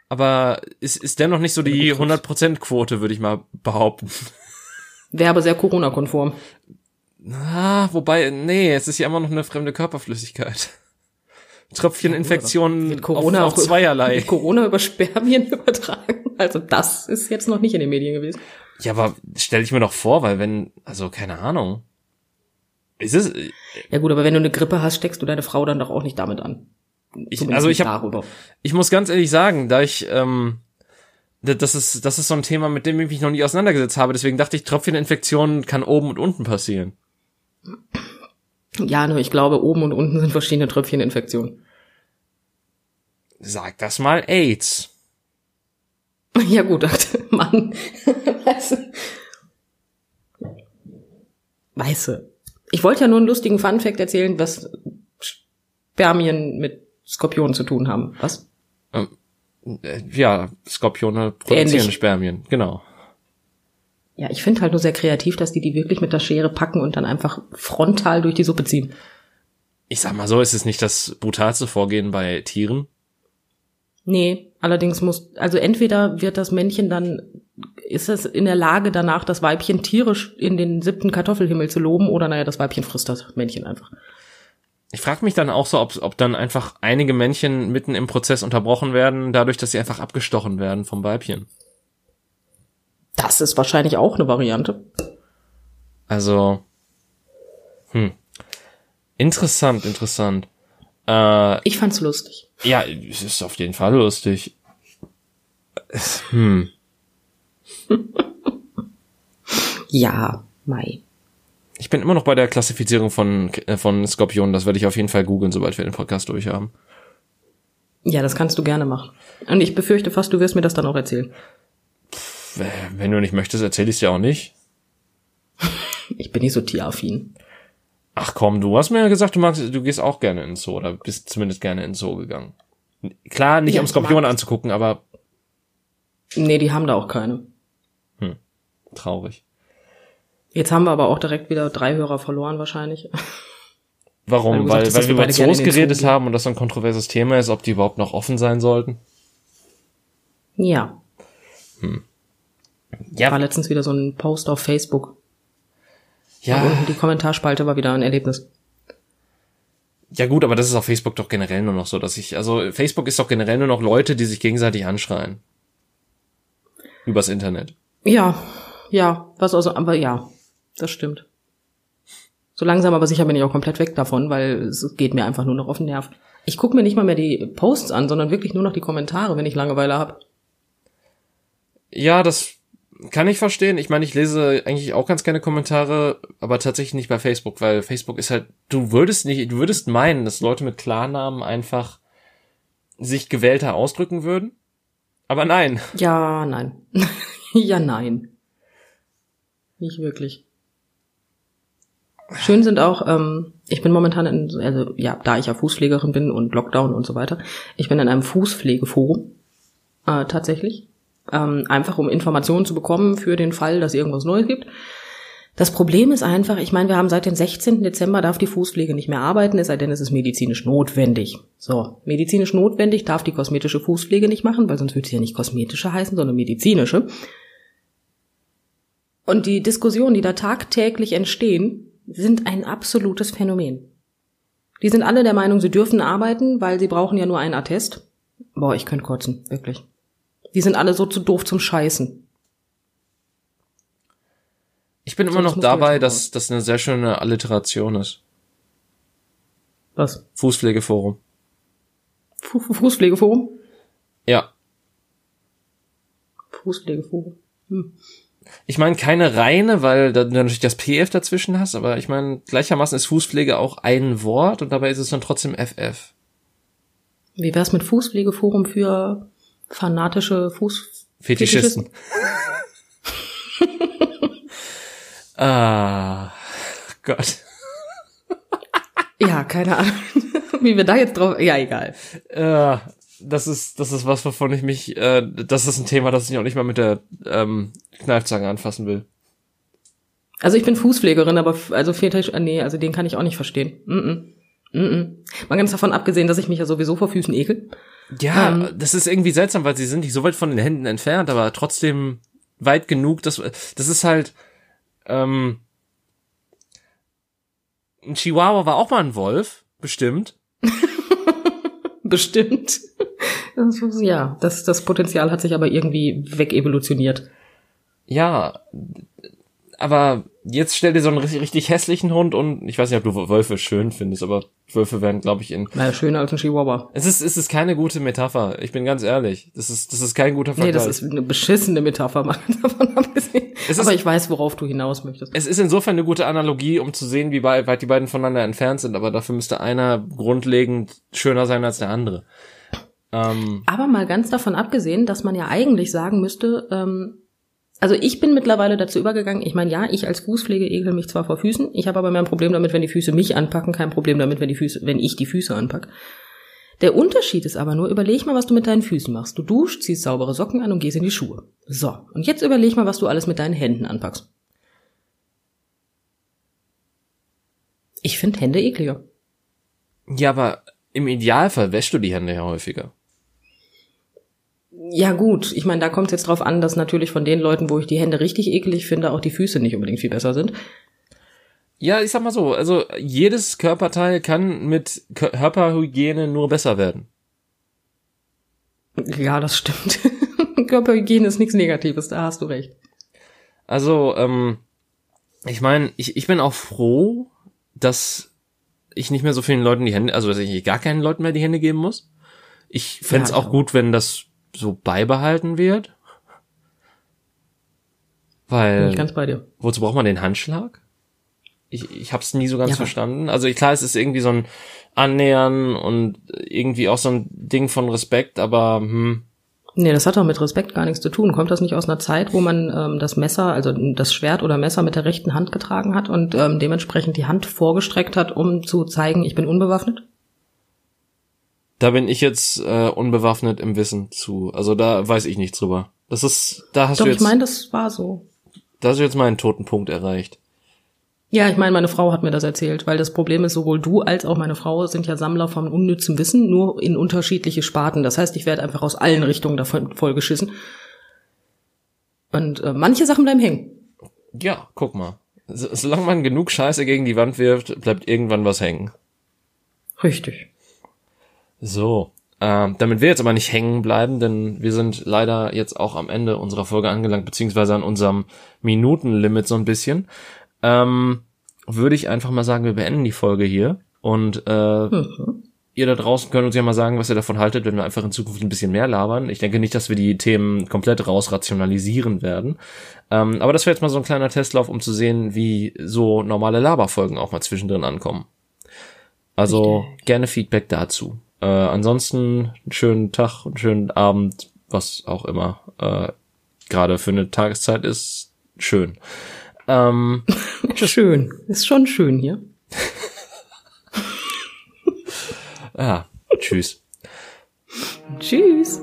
Aber ist, ist dennoch nicht so die 100% Quote, würde ich mal behaupten. Wäre aber sehr Corona-konform. Ah, wobei, nee, es ist ja immer noch eine fremde Körperflüssigkeit. Tröpfcheninfektionen Mit Corona auf, auf auch zweierlei. Mit Corona über Spermien übertragen. Also das ist jetzt noch nicht in den Medien gewesen. Ja, aber stell ich mir doch vor, weil wenn, also keine Ahnung. Ist es, Ja gut, aber wenn du eine Grippe hast, steckst du deine Frau dann doch auch nicht damit an. ich, Zumindest also ich habe ich muss ganz ehrlich sagen, da ich, ähm, da- das ist, das ist so ein Thema, mit dem ich mich noch nie auseinandergesetzt habe. Deswegen dachte ich, Tröpfcheninfektionen kann oben und unten passieren. Ja, nur ich glaube, oben und unten sind verschiedene Tröpfcheninfektionen. Sag das mal AIDS. Ja gut, Mann. Weißt du. Ich wollte ja nur einen lustigen Funfact erzählen, was Spermien mit Skorpionen zu tun haben. Was? Ähm, äh, ja, Skorpione produzieren Ähnlich. Spermien, genau. Ja, ich finde halt nur sehr kreativ, dass die die wirklich mit der Schere packen und dann einfach frontal durch die Suppe ziehen. Ich sag mal so, ist es nicht das brutalste Vorgehen bei Tieren? Nee, allerdings muss, also entweder wird das Männchen dann, ist es in der Lage danach, das Weibchen tierisch in den siebten Kartoffelhimmel zu loben oder naja, das Weibchen frisst das Männchen einfach. Ich frage mich dann auch so, ob, ob dann einfach einige Männchen mitten im Prozess unterbrochen werden, dadurch, dass sie einfach abgestochen werden vom Weibchen. Das ist wahrscheinlich auch eine Variante. Also, hm. Interessant, interessant. Äh, Ich fand's lustig. ja, es ist auf jeden Fall lustig. Hm. Ja, Mai. Ich bin immer noch bei der Klassifizierung von, äh, von Skorpionen. Das werde ich auf jeden Fall googeln, sobald wir den Podcast durch haben. Ja, das kannst du gerne machen. Und ich befürchte fast, du wirst mir das dann auch erzählen. Wenn du nicht möchtest, erzähl ich dir auch nicht. Ich bin nicht so tieraffin. Ach komm, du hast mir ja gesagt, du magst, du gehst auch gerne in den Zoo oder bist zumindest gerne in den Zoo gegangen. Klar, nicht Ja, um mag- anzugucken, aber Nee, die haben da auch keine. traurig. Jetzt haben wir aber auch direkt wieder drei Hörer verloren wahrscheinlich. Warum? Weil du Weil, weil wir über Zoos Zoo geredet gehen. haben und das so ein kontroverses Thema ist, ob die überhaupt noch offen sein sollten. Ja. Ja, War letztens wieder so ein Post auf Facebook. Und ja, unten die Kommentarspalte war wieder ein Erlebnis. ja gut, aber das ist auf Facebook doch generell nur noch so, dass ich, also Facebook ist doch generell nur noch Leute, die sich gegenseitig anschreien. Übers Internet. Ja, ja, was also, aber ja, das stimmt. So langsam aber sicher bin ich auch komplett weg davon, weil es geht mir einfach nur noch auf den Nerv. Ich gucke mir nicht mal mehr die Posts an, sondern wirklich nur noch die Kommentare, wenn ich Langeweile habe. Ja, das kann ich verstehen. Ich meine, ich lese eigentlich auch ganz gerne Kommentare, aber tatsächlich nicht bei Facebook, weil Facebook ist halt, du würdest nicht, du würdest meinen, dass Leute mit Klarnamen einfach sich gewählter ausdrücken würden. Aber nein. Ja, nein. ja, nein. Nicht wirklich. Schön sind auch, ähm, ich bin momentan in, also ja, da ich ja Fußpflegerin bin und Lockdown und so weiter, ich bin in einem Fußpflegeforum, äh, tatsächlich. Ähm, einfach um Informationen zu bekommen für den Fall, dass irgendwas Neues gibt. Das Problem ist einfach, ich meine, wir haben seit dem 16. Dezember darf die Fußpflege nicht mehr arbeiten, es sei denn, es ist medizinisch notwendig. So, medizinisch notwendig darf die kosmetische Fußpflege nicht machen, weil sonst würde sie ja nicht kosmetische heißen, sondern medizinische. Und die Diskussionen, die da tagtäglich entstehen, sind ein absolutes Phänomen. Die sind alle der Meinung, sie dürfen arbeiten, weil sie brauchen ja nur einen Attest. Boah, ich könnte kotzen, wirklich. Die sind alle so zu doof zum Scheißen. Ich bin So, immer noch dabei, dass das eine sehr schöne Alliteration ist. Was? Fußpflegeforum. Fu Fu- Fußpflegeforum? Ja. Fußpflegeforum. Ich meine keine reine, weil da du natürlich das PF dazwischen hast, aber ich meine gleichermaßen ist Fußpflege auch ein Wort und dabei ist es dann trotzdem FF. Wie wär's mit Fußpflegeforum für fanatische Fuß... Fetischisten. ah, Gott. Ja, keine Ahnung. Wie wir da jetzt drauf... Ja, egal. Äh, das ist, das ist was, wovon ich mich, äh, das ist ein Thema, das ich auch nicht mal mit der ähm, Kneifzange anfassen will. Also ich bin Fußpflegerin, aber also Fetisch, äh, nee, also den kann ich auch nicht verstehen. Mm -mm. Mm -mm. Mal ganz davon abgesehen, dass ich mich ja sowieso vor Füßen ekel. Ja, Ähm. das ist irgendwie seltsam, weil sie sind nicht so weit von den Händen entfernt, aber trotzdem weit genug, dass das ist halt ähm, ein Chihuahua war auch mal ein Wolf, bestimmt. Bestimmt. Das ja, das, das Potenzial hat sich aber irgendwie wegevolutioniert. Ja, aber jetzt stell dir so einen richtig, richtig hässlichen Hund und ich weiß nicht, ob du Wölfe schön findest, aber Wölfe werden, glaube ich, in Naja, schöner als ein Chihuahua. es ist es ist keine gute Metapher. Ich bin ganz ehrlich, das ist das ist kein guter Nee, Vergleich. das ist eine beschissene Metapher, mal davon abgesehen. Es aber ist- ich weiß, worauf du hinaus möchtest. Es ist insofern eine gute Analogie, um zu sehen, wie weit die beiden voneinander entfernt sind, aber dafür müsste einer grundlegend schöner sein als der andere. Ähm, Aber mal ganz davon abgesehen, dass man ja eigentlich sagen müsste, ähm, Also ich bin mittlerweile dazu übergegangen, ich meine, ja, ich als Fußpflege ekel mich zwar vor Füßen, ich habe aber mehr ein Problem damit, wenn die Füße mich anpacken, kein Problem damit, wenn die Füße, wenn ich die Füße anpacke. Der Unterschied ist aber nur, überleg mal, was du mit deinen Füßen machst. Du duschst, ziehst saubere Socken an und gehst in die Schuhe. So, und jetzt überleg mal, was du alles mit deinen Händen anpackst. Ich finde Hände ekliger. Ja, aber im Idealfall wäschst du die Hände ja häufiger. Ja gut, ich meine, da kommt es jetzt drauf an, dass natürlich von den Leuten, wo ich die Hände richtig eklig finde, auch die Füße nicht unbedingt viel besser sind. Ja, ich sag mal so, also jedes Körperteil kann mit Körperhygiene nur besser werden. Ja, das stimmt. Körperhygiene ist nichts Negatives, da hast du recht. Also, ähm, ich meine, ich, ich bin auch froh, dass ich nicht mehr so vielen Leuten die Hände, also dass ich gar keinen Leuten mehr die Hände geben muss. Ich fände ja, auch gut, wenn das so beibehalten wird. Weil. Ganz bei dir. Wozu braucht man den Handschlag? Ich, ich habe es nie so ganz ja, verstanden. Also klar, es ist irgendwie so ein Annähern und irgendwie auch so ein Ding von Respekt, aber hm. Nee, das hat doch mit Respekt gar nichts zu tun. Kommt das nicht aus einer Zeit, wo man ähm, das Messer, also das Schwert oder Messer mit der rechten Hand getragen hat und ähm, dementsprechend die Hand vorgestreckt hat, um zu zeigen, ich bin unbewaffnet? Da bin ich jetzt äh, unbewaffnet im Wissen zu. Also da weiß ich nichts drüber. Das ist, da hast Doch, du jetzt. ich meine, das war so. Da hast du jetzt meinen toten Punkt erreicht. Ja, ich meine, meine Frau hat mir das erzählt, weil das Problem ist, sowohl du als auch meine Frau sind ja Sammler von unnützem Wissen, nur in unterschiedliche Sparten. Das heißt, ich werde einfach aus allen Richtungen davon vollgeschissen. Und äh, manche Sachen bleiben hängen. Ja, guck mal. Solange man genug Scheiße gegen die Wand wirft, bleibt irgendwann was hängen. Richtig. So. Äh, damit wir jetzt aber nicht hängen bleiben, denn wir sind leider jetzt auch am Ende unserer Folge angelangt, beziehungsweise an unserem Minutenlimit so ein bisschen ähm, würde ich einfach mal sagen, wir beenden die Folge hier. Und äh, mhm. ihr da draußen könnt uns ja mal sagen, was ihr davon haltet, wenn wir einfach in Zukunft ein bisschen mehr labern. Ich denke nicht, dass wir die Themen komplett rausrationalisieren werden. Ähm, aber das wäre jetzt mal so ein kleiner Testlauf, um zu sehen, wie so normale Laberfolgen auch mal zwischendrin ankommen. Also gerne Feedback dazu. Äh, ansonsten einen schönen Tag, einen schönen Abend, was auch immer äh, gerade für eine Tageszeit ist. Schön. Ähm, schön. Ist schon schön hier. ja, tschüss. Tschüss.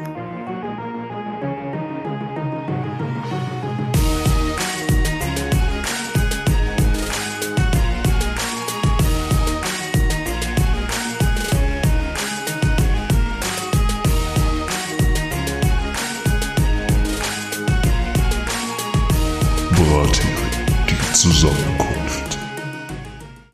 Suzano.